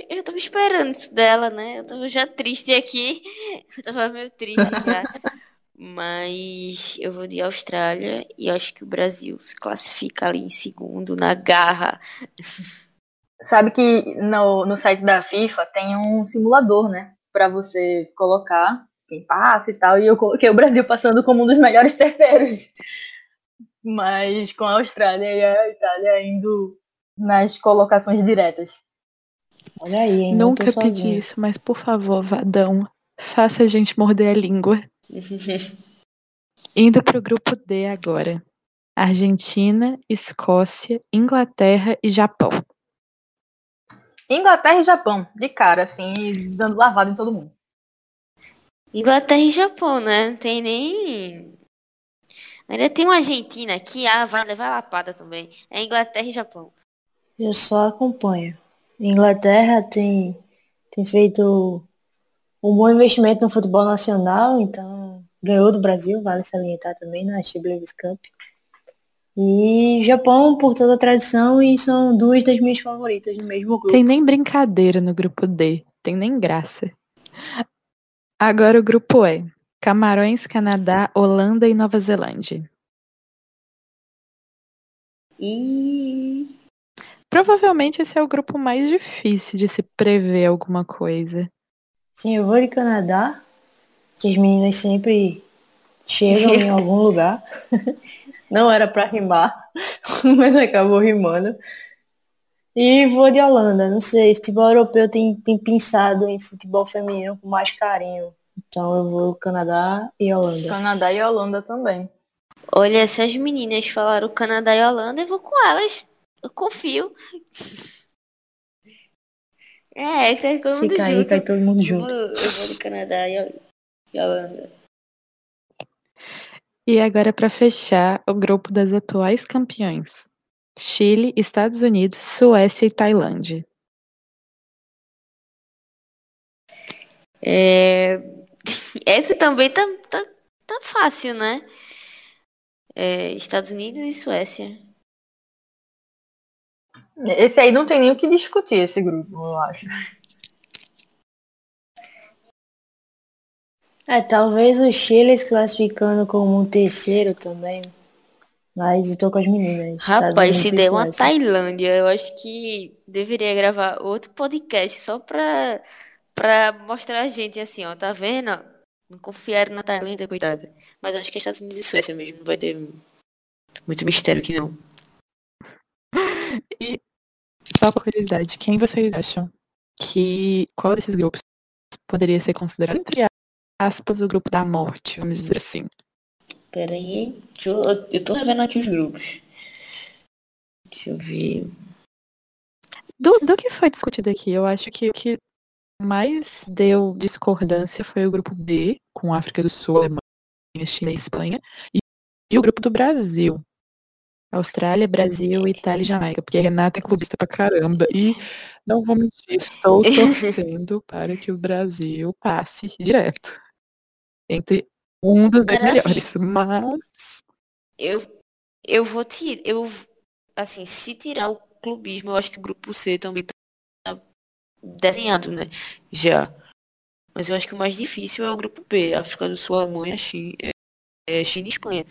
Eu já tava esperando isso dela, né? Eu tava já triste aqui. Eu tava meio triste já. Mas eu vou de Austrália e eu acho que o Brasil se classifica ali em segundo, na garra. Sabe que no, no site da FIFA tem um simulador, né? Pra você colocar quem passa e tal. E eu coloquei o Brasil passando como um dos melhores terceiros. Mas com a Austrália e a Itália indo nas colocações diretas. Olha aí, hein? Nunca pedi sozinha. isso, mas por favor, Vadão, faça a gente morder a língua. Indo pro grupo D agora. Argentina, Escócia, Inglaterra e Japão. Inglaterra e Japão, de cara, assim, dando lavada em todo mundo. Inglaterra e Japão, né? Não tem nem. Ainda tem uma Argentina aqui, ah, vai levar lapada também. É Inglaterra e Japão. Eu só acompanho. Inglaterra tem, tem feito um bom investimento no futebol nacional, então ganhou do Brasil, vale salientar também na Chiblevis Cup. E Japão, por toda a tradição, e são duas das minhas favoritas no mesmo grupo. Tem nem brincadeira no grupo D. Tem nem graça. Agora o grupo E. Camarões, Canadá, Holanda e Nova Zelândia. E. Provavelmente esse é o grupo mais difícil de se prever alguma coisa. Sim, eu vou de Canadá, que as meninas sempre chegam em algum lugar. Não era pra rimar, mas acabou rimando. E vou de Holanda, não sei, futebol europeu tem, tem pensado em futebol feminino com mais carinho. Então eu vou Canadá e Holanda. Canadá e Holanda também. Olha, se as meninas falaram Canadá e Holanda, eu vou com elas. Eu confio. É, cai todo Se mundo cair, junto. cai todo mundo Eu junto. vou, eu vou de Canadá e e Holanda. E agora para fechar, o grupo das atuais campeões. Chile, Estados Unidos, Suécia e Tailândia. É... Essa também tá, tá, tá fácil, né? É, Estados Unidos e Suécia. Esse aí não tem nem o que discutir, esse grupo, eu acho. É, talvez o Chile se classificando como um terceiro também. Mas eu tô com as meninas. Estados Rapaz, se Unidos der uma Suécia. Tailândia, eu acho que deveria gravar outro podcast só pra, pra mostrar a gente assim, ó, tá vendo? Não confiaram na Tailândia, coitada. Mas eu acho que é Estados Unidos e Suécia mesmo, não vai ter muito mistério aqui não. E só por curiosidade, quem vocês acham que qual desses grupos poderia ser considerado entre aspas o grupo da morte, vamos dizer assim? Pera aí, deixa eu, eu tô revendo aqui os grupos. Deixa eu ver. Do, do que foi discutido aqui, eu acho que o que mais deu discordância foi o grupo B, com África do Sul, Alemanha, China e Espanha, e, e o grupo do Brasil. Austrália, Brasil, Itália e Jamaica, porque a Renata é clubista pra caramba. E não vou mentir, estou torcendo para que o Brasil passe direto. Entre um dos dois Cara, assim, melhores. Mas Eu, eu vou tirar. Eu, assim, se tirar o clubismo, eu acho que o grupo C também tá desenhado, né? Já. Mas eu acho que o mais difícil é o grupo B, África do Sul, Alemanha, China, é, China e Espanha.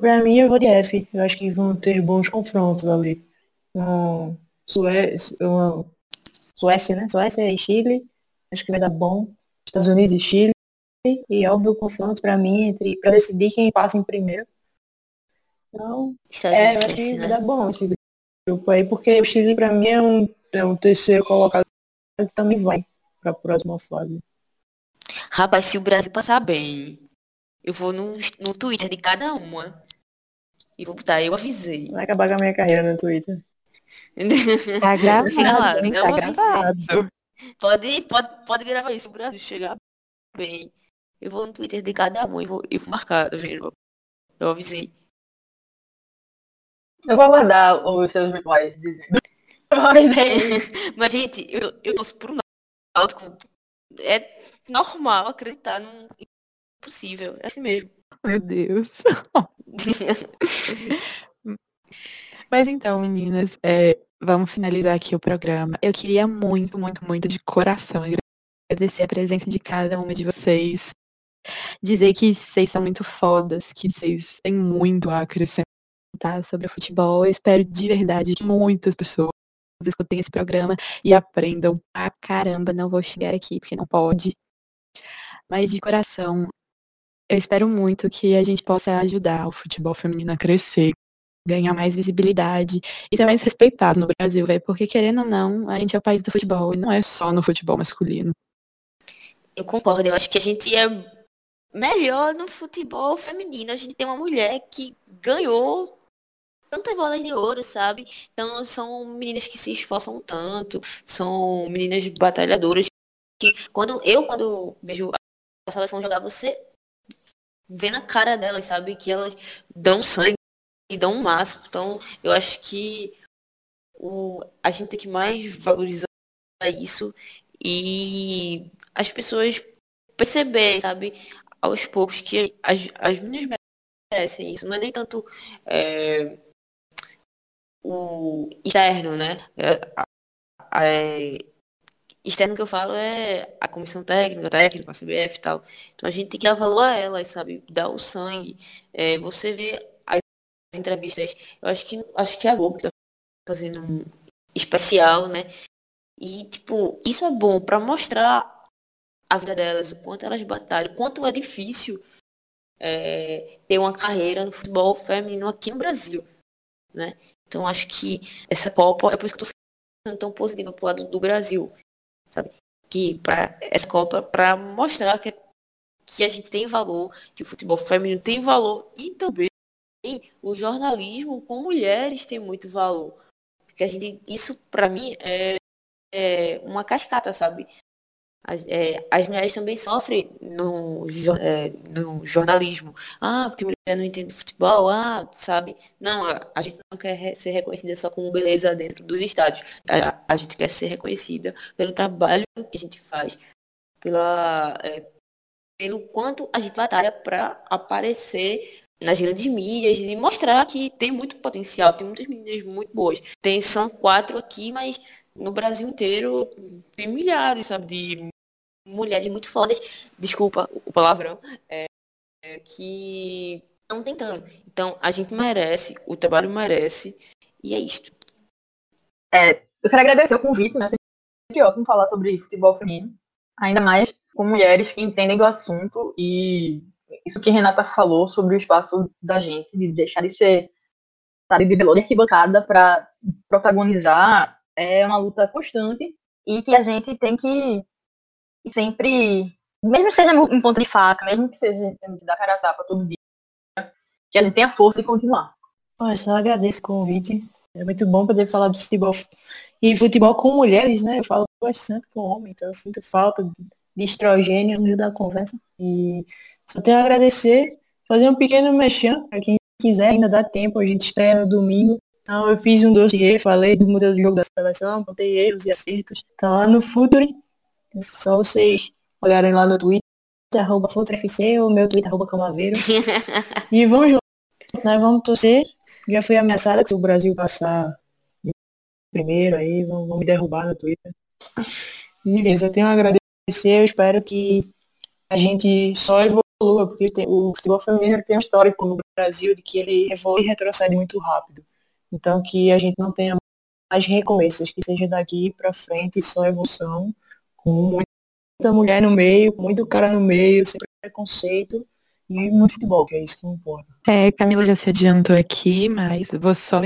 Pra mim, eu vou de F. Eu acho que vão ter bons confrontos ali. Um, Suécia, Suécia, né? Suécia e Chile. Acho que vai dar bom. Estados Unidos e Chile. E óbvio o confronto pra mim entre para decidir quem passa em primeiro. Então, Estados é, eu acho que né? dar bom esse grupo aí, porque o Chile pra mim é um, é um terceiro colocado que também vai pra próxima fase. Rapaz, se o Brasil passar bem, eu vou no, no Twitter de cada uma e vou botar, eu avisei. Vai acabar com a minha carreira no Twitter. tá gravado, Fica lá, Tá avisei. gravado. Pode, pode, pode gravar isso, se o Brasil chegar bem. Eu vou no Twitter de cada um e vou, e vou marcar, tá vendo? Eu avisei. Eu vou aguardar os seus rituais dizendo. Mas, gente, eu, eu torço por um Náutico. É normal acreditar num impossível. É assim mesmo. Meu Deus. Mas então, meninas, é, vamos finalizar aqui o programa. Eu queria muito, muito, muito de coração agradecer a presença de cada uma de vocês. Dizer que vocês são muito fodas, que vocês têm muito a acrescentar sobre o futebol. Eu espero de verdade que muitas pessoas escutem esse programa e aprendam pra caramba. Não vou chegar aqui porque não pode. Mas de coração, eu espero muito que a gente possa ajudar o futebol feminino a crescer, ganhar mais visibilidade e ser mais respeitado no Brasil, velho. Porque querendo ou não, a gente é o país do futebol e não é só no futebol masculino. Eu concordo, eu acho que a gente é melhor no futebol feminino. A gente tem uma mulher que ganhou tantas bolas de ouro, sabe? Então são meninas que se esforçam tanto, são meninas batalhadoras que quando eu quando vejo a seleção jogar, você vê na cara delas, sabe? Que elas dão sangue e dão o máximo. Então eu acho que o, a gente tem que mais valorizar isso e as pessoas perceberem, sabe, aos poucos que as, as meninas merecem isso. Não é nem tanto é, o externo, né? É, a- a- é, externo que eu falo é a comissão técnica, a técnica, a CBF e tal. Então a gente tem que avaliar elas, sabe? Dar o sangue. É, você vê as entrevistas. Eu acho que acho que é a Globo tá fazendo um especial, né? E, tipo, isso é bom para mostrar a vida delas, o quanto elas batalham, o quanto é difícil é, ter uma carreira no futebol feminino aqui no Brasil, né? Então, acho que essa Copa, é por isso que eu tô sendo tão positiva pro lado do Brasil, sabe? Que para essa Copa, para mostrar que, que a gente tem valor, que o futebol feminino tem valor e também o jornalismo com mulheres tem muito valor. Porque a gente, isso para mim é, é uma cascata, sabe? As, é, as mulheres também sofrem no, é, no jornalismo. Ah, porque mulher não entende futebol, ah, sabe? Não, a, a gente não quer ser reconhecida só como beleza dentro dos estádios. A, a gente quer ser reconhecida pelo trabalho que a gente faz, pela, é, pelo quanto a gente batalha para aparecer nas grandes mídias e mostrar que tem muito potencial, tem muitas meninas muito boas. Tem, são quatro aqui, mas no Brasil inteiro tem milhares, sabe, de mulheres muito fodas, desculpa o palavrão, é, é, que estão tentando. Então, a gente merece, o trabalho merece, e é isto. É, eu quero agradecer o convite, né? Sempre ótimo falar sobre futebol feminino. Ainda mais com mulheres que entendem do assunto e isso que Renata falou sobre o espaço da gente, de deixar de ser, sabe, de arquibancada para protagonizar, é uma luta constante e que a gente tem que sempre, mesmo que seja em ponto de faca, mesmo que seja tendo que dar cara a tapa todo dia, que a gente tenha força de continuar. Eu só agradeço o convite. É muito bom poder falar do futebol E futebol com mulheres, né? Eu falo bastante com homem, então eu sinto falta de estrogênio no meio da conversa. E só tenho a agradecer, fazer um pequeno mexão para quem quiser, ainda dá tempo, a gente estreia no domingo. Então eu fiz um dossiê, falei do modelo de jogo da seleção, contei erros e acertos. Tá lá no Futuri. É só vocês olharem lá no Twitter, arroba FutureFC, ou meu Twitter, arroba Camaveiro. e vamos juntos, né? Vamos torcer. Já fui ameaçada que se o Brasil passar primeiro aí, vão, vão me derrubar no Twitter. Beleza, eu tenho a agradecer, eu espero que a gente só evolua, porque o futebol feminino tem um histórico no Brasil de que ele evolui e retrocede muito rápido. Então que a gente não tenha mais recomeços, que seja daqui para frente só evolução, com muita mulher no meio, muito cara no meio, sem preconceito e muito futebol, que é isso que importa. É, Camila já se adiantou aqui, mas vou só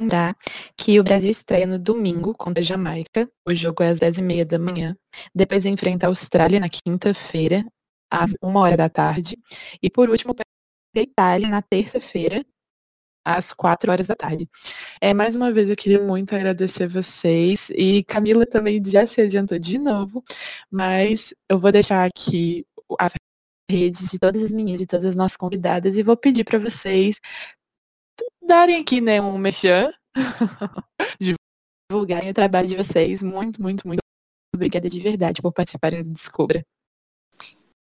lembrar que o Brasil estreia no domingo contra a Jamaica. O jogo é às 10h30 da manhã. Depois enfrenta a Austrália na quinta-feira, às 1 hora da tarde. E por último, a Itália na terça-feira, às 4 horas da tarde. É, mais uma vez eu queria muito agradecer vocês. E Camila também já se adiantou de novo, mas eu vou deixar aqui as redes de todas as meninas, de todas as nossas convidadas, e vou pedir para vocês darem aqui, né, um mexão, divulgarem o trabalho de vocês. Muito, muito, muito obrigada de verdade por participarem do Descubra.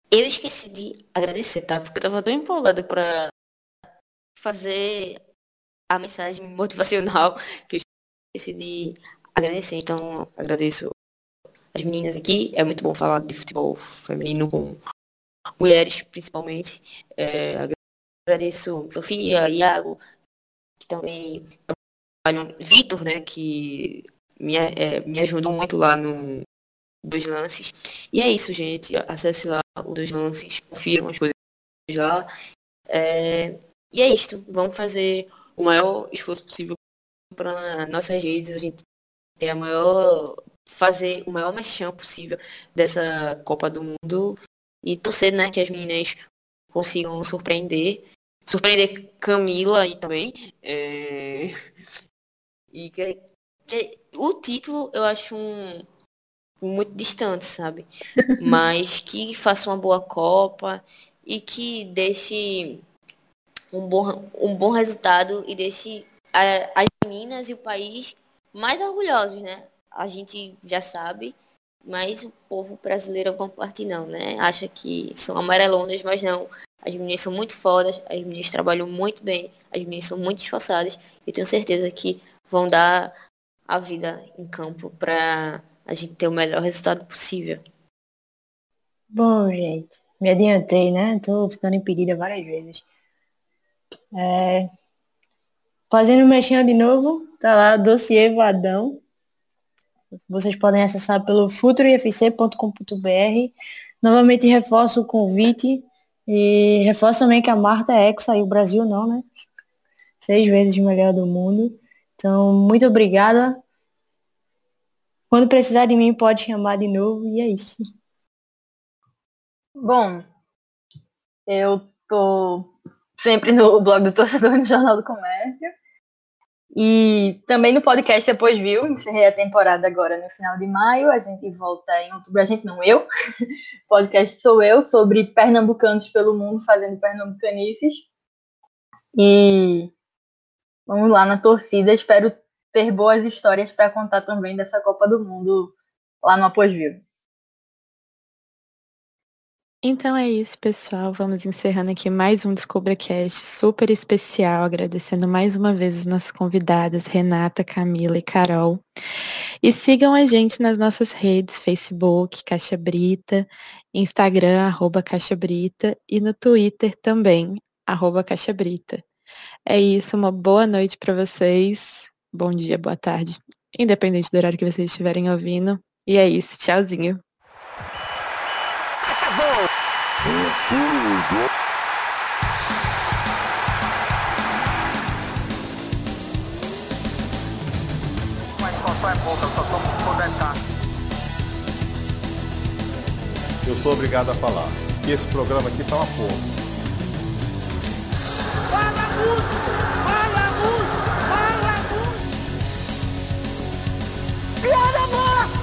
Eu esqueci de agradecer, tá? Porque eu tava tão empolgada pra fazer a mensagem motivacional que eu esqueci de agradecer. Então, agradeço as meninas aqui. É muito bom falar de futebol feminino com mulheres, principalmente. É, agradeço Sofia, Iago, que também trabalham, Vitor, né, que me, é, me ajudou muito lá no Dois Lances. E é isso, gente. Acesse lá o Dois Lances, confiram as coisas lá. É, e é isto. Vamos fazer o maior esforço possível para nossas redes. A gente ter a maior. fazer o maior mexão possível dessa Copa do Mundo. E torcer, né, que as meninas consigam surpreender surpreender Camila aí também. É... E que, que, o título eu acho um muito distante, sabe? Mas que faça uma boa Copa e que deixe um bom, um bom resultado e deixe a, as meninas e o país mais orgulhosos, né? A gente já sabe, mas o povo brasileiro é não, né? Acha que são amarelonas, mas não. As meninas são muito fodas, as meninas trabalham muito bem, as meninas são muito esforçadas e tenho certeza que vão dar a vida em campo para a gente ter o melhor resultado possível. Bom, gente, me adiantei, né? Tô ficando impedida várias vezes. É... Fazendo mexinha de novo, tá lá, dossiê Vadão. Vocês podem acessar pelo futurofc.com.br. Novamente reforço o convite e reforço também que a Marta é exa e o Brasil não, né? Seis vezes melhor do mundo. Então, muito obrigada. Quando precisar de mim, pode chamar de novo e é isso. Bom, eu tô sempre no blog do Torcedor no Jornal do Comércio. E também no podcast Depois Viu, encerrei a temporada agora no final de maio, a gente volta em outubro, a gente não, eu. podcast sou eu, sobre pernambucanos pelo mundo fazendo pernambucanices. E vamos lá na torcida, espero ter boas histórias para contar também dessa Copa do Mundo lá no Após Viu. Então é isso, pessoal. Vamos encerrando aqui mais um DescobraCast super especial, agradecendo mais uma vez as nossas convidadas, Renata, Camila e Carol. E sigam a gente nas nossas redes, Facebook, Caixa Brita, Instagram, arroba Caixa Brita, e no Twitter também, arroba Caixa Brita. É isso, uma boa noite para vocês. Bom dia, boa tarde, independente do horário que vocês estiverem ouvindo. E é isso, tchauzinho. Uma expansão é pouca, só tomo se for 10k. Eu sou obrigado a falar que esse programa aqui tá uma porra. Fala muito! Fala muito! Fala muito!